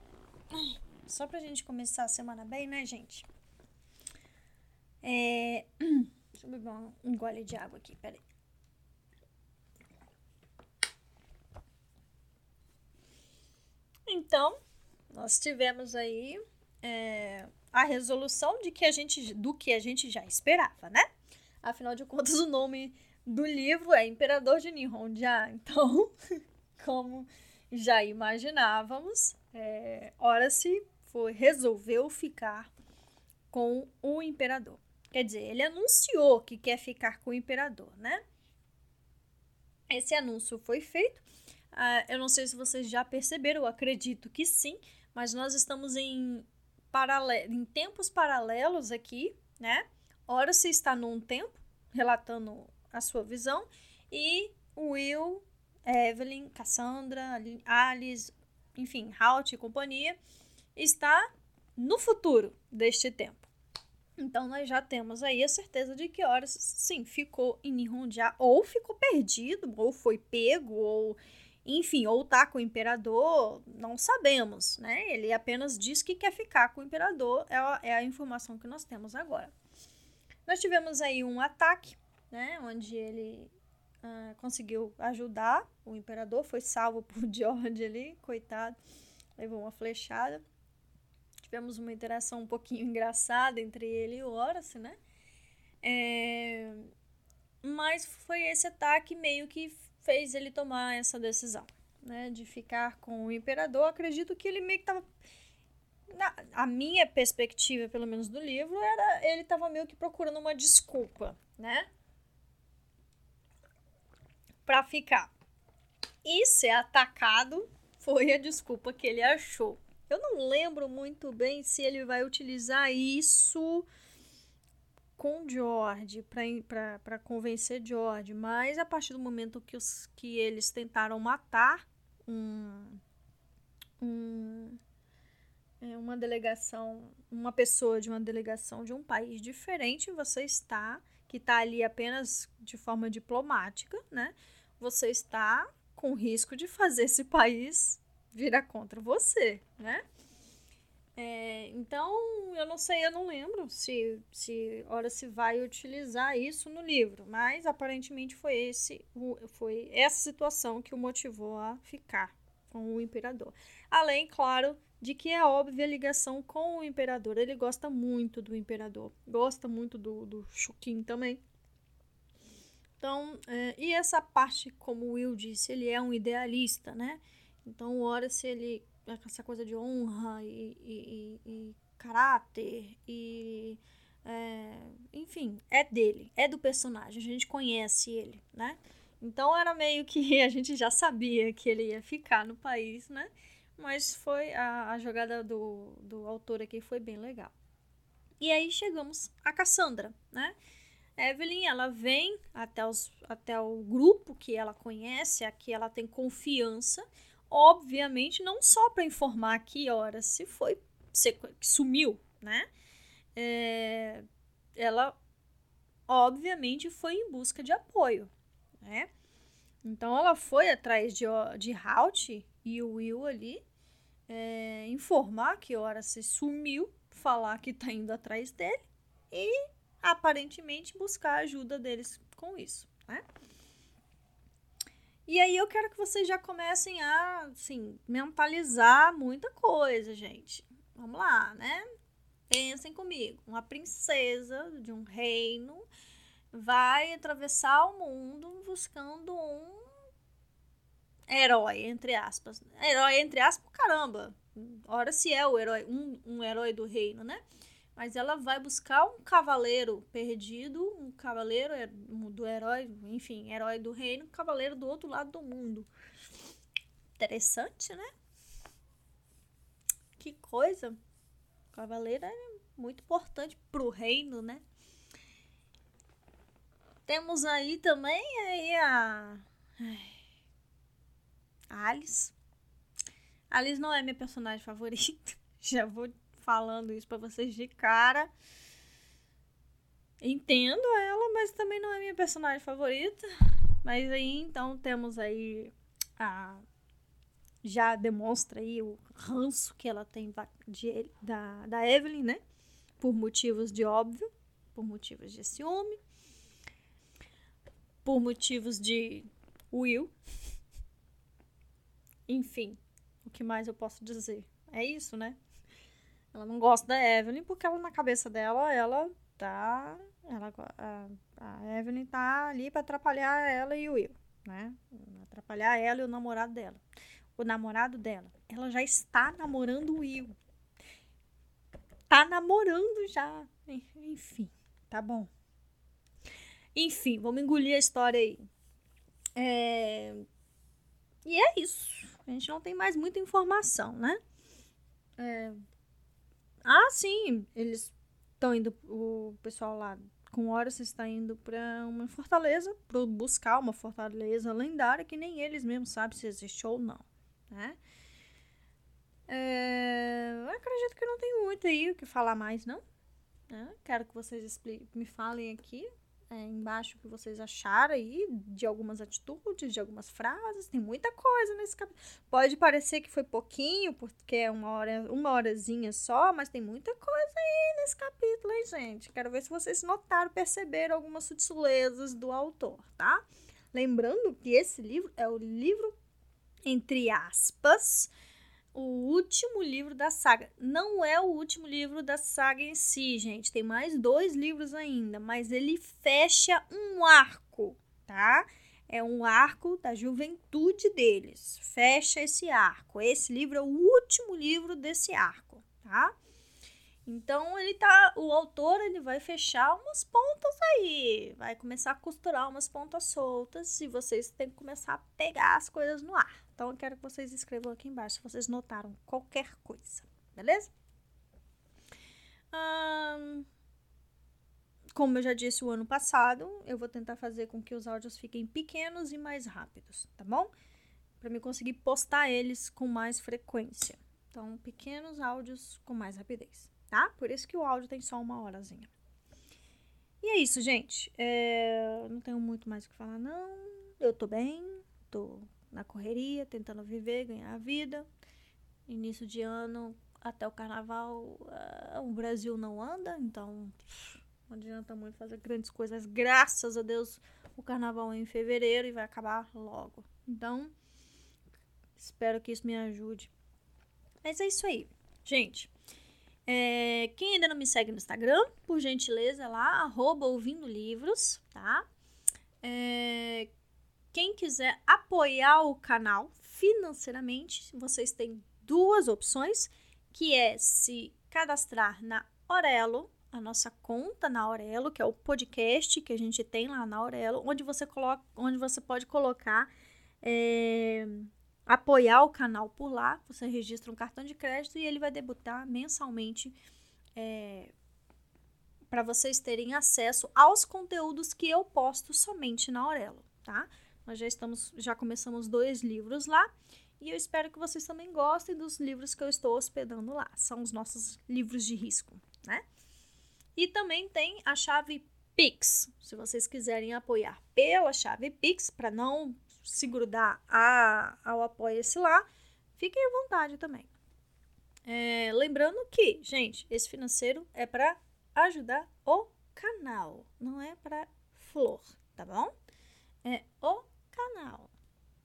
Só pra gente começar a semana bem, né, gente? É... Deixa eu beber um gole de água aqui, peraí. Então, nós tivemos aí é, a resolução de que a gente, do que a gente já esperava, né? Afinal de contas, o nome do livro é Imperador de Nihonja. Então, como já imaginávamos, é, se foi, resolveu ficar com o imperador. Quer dizer, ele anunciou que quer ficar com o imperador, né? Esse anúncio foi feito. Uh, eu não sei se vocês já perceberam, eu acredito que sim, mas nós estamos em em tempos paralelos aqui, né? Ora se está num tempo, relatando a sua visão, e Will, Evelyn, Cassandra, Alice, enfim, Halt e companhia, está no futuro deste tempo. Então, nós já temos aí a certeza de que Horus, sim, ficou em Nihonja, ou ficou perdido, ou foi pego, ou enfim, ou tá com o imperador, não sabemos, né? Ele apenas diz que quer ficar com o imperador, é a, é a informação que nós temos agora. Nós tivemos aí um ataque, né? Onde ele uh, conseguiu ajudar o imperador, foi salvo por George ali, coitado, levou uma flechada. Tivemos uma interação um pouquinho engraçada entre ele e o Horace, né? É... Mas foi esse ataque meio que fez ele tomar essa decisão, né, de ficar com o imperador. Acredito que ele meio que tava na, a minha perspectiva, pelo menos do livro, era ele estava meio que procurando uma desculpa, né? Para ficar. E ser atacado foi a desculpa que ele achou. Eu não lembro muito bem se ele vai utilizar isso com George para convencer George, mas a partir do momento que, os, que eles tentaram matar um, um, é, uma delegação, uma pessoa de uma delegação de um país diferente, você está, que está ali apenas de forma diplomática, né? Você está com risco de fazer esse país virar contra você, né? É, então, eu não sei, eu não lembro se, se ora se vai utilizar isso no livro, mas aparentemente foi esse foi essa situação que o motivou a ficar com o imperador. Além, claro, de que é óbvia a ligação com o imperador. Ele gosta muito do imperador, gosta muito do, do Shukin também. Então, é, e essa parte, como o Will disse, ele é um idealista, né? Então, ora se ele essa coisa de honra e, e, e caráter e é, enfim, é dele, é do personagem, a gente conhece ele, né? Então era meio que a gente já sabia que ele ia ficar no país, né? Mas foi a, a jogada do, do autor aqui foi bem legal. E aí chegamos a Cassandra, né? Evelyn, ela vem até, os, até o grupo que ela conhece, aqui ela tem confiança, obviamente, não só para informar que hora se foi, se sumiu, né? É, ela, obviamente, foi em busca de apoio, né? Então, ela foi atrás de, de Halt e o Will ali, é, informar que hora se sumiu, falar que tá indo atrás dele e, aparentemente, buscar a ajuda deles com isso, né? E aí eu quero que vocês já comecem a, assim, mentalizar muita coisa, gente. Vamos lá, né? Pensem comigo. Uma princesa de um reino vai atravessar o mundo buscando um herói, entre aspas. Herói, entre aspas, caramba. Ora se é o herói, um, um herói do reino, né? Mas ela vai buscar um cavaleiro perdido, um cavaleiro é, do herói, enfim, herói do reino, um cavaleiro do outro lado do mundo. Interessante, né? Que coisa. O cavaleiro é muito importante pro reino, né? Temos aí também aí a, Alice. Alice não é minha personagem favorita. Já vou falando isso para vocês de cara. Entendo ela, mas também não é minha personagem favorita. Mas aí então temos aí a já demonstra aí o ranço que ela tem de, da, da Evelyn, né? Por motivos de óbvio, por motivos de ciúme, por motivos de Will. Enfim, o que mais eu posso dizer? É isso, né? Ela não gosta da Evelyn porque ela, na cabeça dela, ela tá. Ela, a, a Evelyn tá ali para atrapalhar ela e o Will, né? Atrapalhar ela e o namorado dela. O namorado dela. Ela já está namorando o Will. Tá namorando já. Enfim, tá bom. Enfim, vamos engolir a história aí. É... E é isso. A gente não tem mais muita informação, né? É, ah, sim, eles estão indo, o pessoal lá com Horus está indo para uma fortaleza, para buscar uma fortaleza lendária que nem eles mesmos sabem se existe ou não, né? É, eu acredito que não tem muito aí o que falar mais, não. Né? Quero que vocês me falem aqui é, embaixo o que vocês acharam aí de algumas atitudes, de algumas frases. Tem muita coisa nesse capítulo. Pode parecer que foi pouquinho, porque é uma, hora, uma horazinha só, mas tem muita coisa aí nesse capítulo, hein, gente? Quero ver se vocês notaram, perceberam algumas sutilezas do autor, tá? Lembrando que esse livro é o livro, entre aspas, o último livro da saga. Não é o último livro da saga em si, gente. Tem mais dois livros ainda, mas ele fecha um arco, tá? É um arco da juventude deles. Fecha esse arco. Esse livro é o último livro desse arco, tá? Então ele tá, o autor ele vai fechar umas pontas aí, vai começar a costurar umas pontas soltas e vocês têm que começar a pegar as coisas no ar. Então eu quero que vocês escrevam aqui embaixo se vocês notaram qualquer coisa, beleza? Como eu já disse o ano passado, eu vou tentar fazer com que os áudios fiquem pequenos e mais rápidos, tá bom? Para me conseguir postar eles com mais frequência. Então, pequenos áudios com mais rapidez, tá? Por isso que o áudio tem só uma horazinha. E é isso, gente. É... Não tenho muito mais o que falar, não. Eu tô bem, tô na correria, tentando viver, ganhar a vida. Início de ano, até o carnaval, uh, o Brasil não anda, então não adianta muito fazer grandes coisas. Graças a Deus, o carnaval é em fevereiro e vai acabar logo. Então, espero que isso me ajude. Mas é isso aí, gente. É, quem ainda não me segue no Instagram, por gentileza, lá, arroba ouvindo livros, tá? É, quem quiser apoiar o canal financeiramente, vocês têm duas opções, que é se cadastrar na Orelo, a nossa conta na Aurelo, que é o podcast que a gente tem lá na Aurelo, onde você coloca, onde você pode colocar é, apoiar o canal por lá. Você registra um cartão de crédito e ele vai debutar mensalmente é, para vocês terem acesso aos conteúdos que eu posto somente na Aurelo, tá? Nós já estamos, já começamos dois livros lá e eu espero que vocês também gostem dos livros que eu estou hospedando lá. São os nossos livros de risco, né? E também tem a chave Pix. Se vocês quiserem apoiar pela chave Pix, para não se grudar a, ao apoia-se lá, fiquem à vontade também. É, lembrando que, gente, esse financeiro é para ajudar o canal, não é para flor, tá bom? É o canal.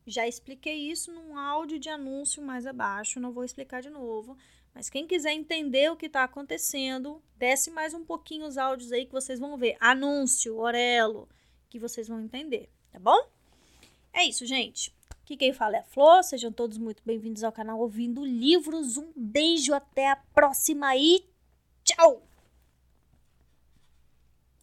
Já expliquei isso num áudio de anúncio mais abaixo, não vou explicar de novo. Mas quem quiser entender o que está acontecendo, desce mais um pouquinho os áudios aí que vocês vão ver. Anúncio, Orelo, que vocês vão entender, tá bom? É isso, gente. Aqui quem fala é a Flor. Sejam todos muito bem-vindos ao canal Ouvindo Livros. Um beijo, até a próxima e tchau!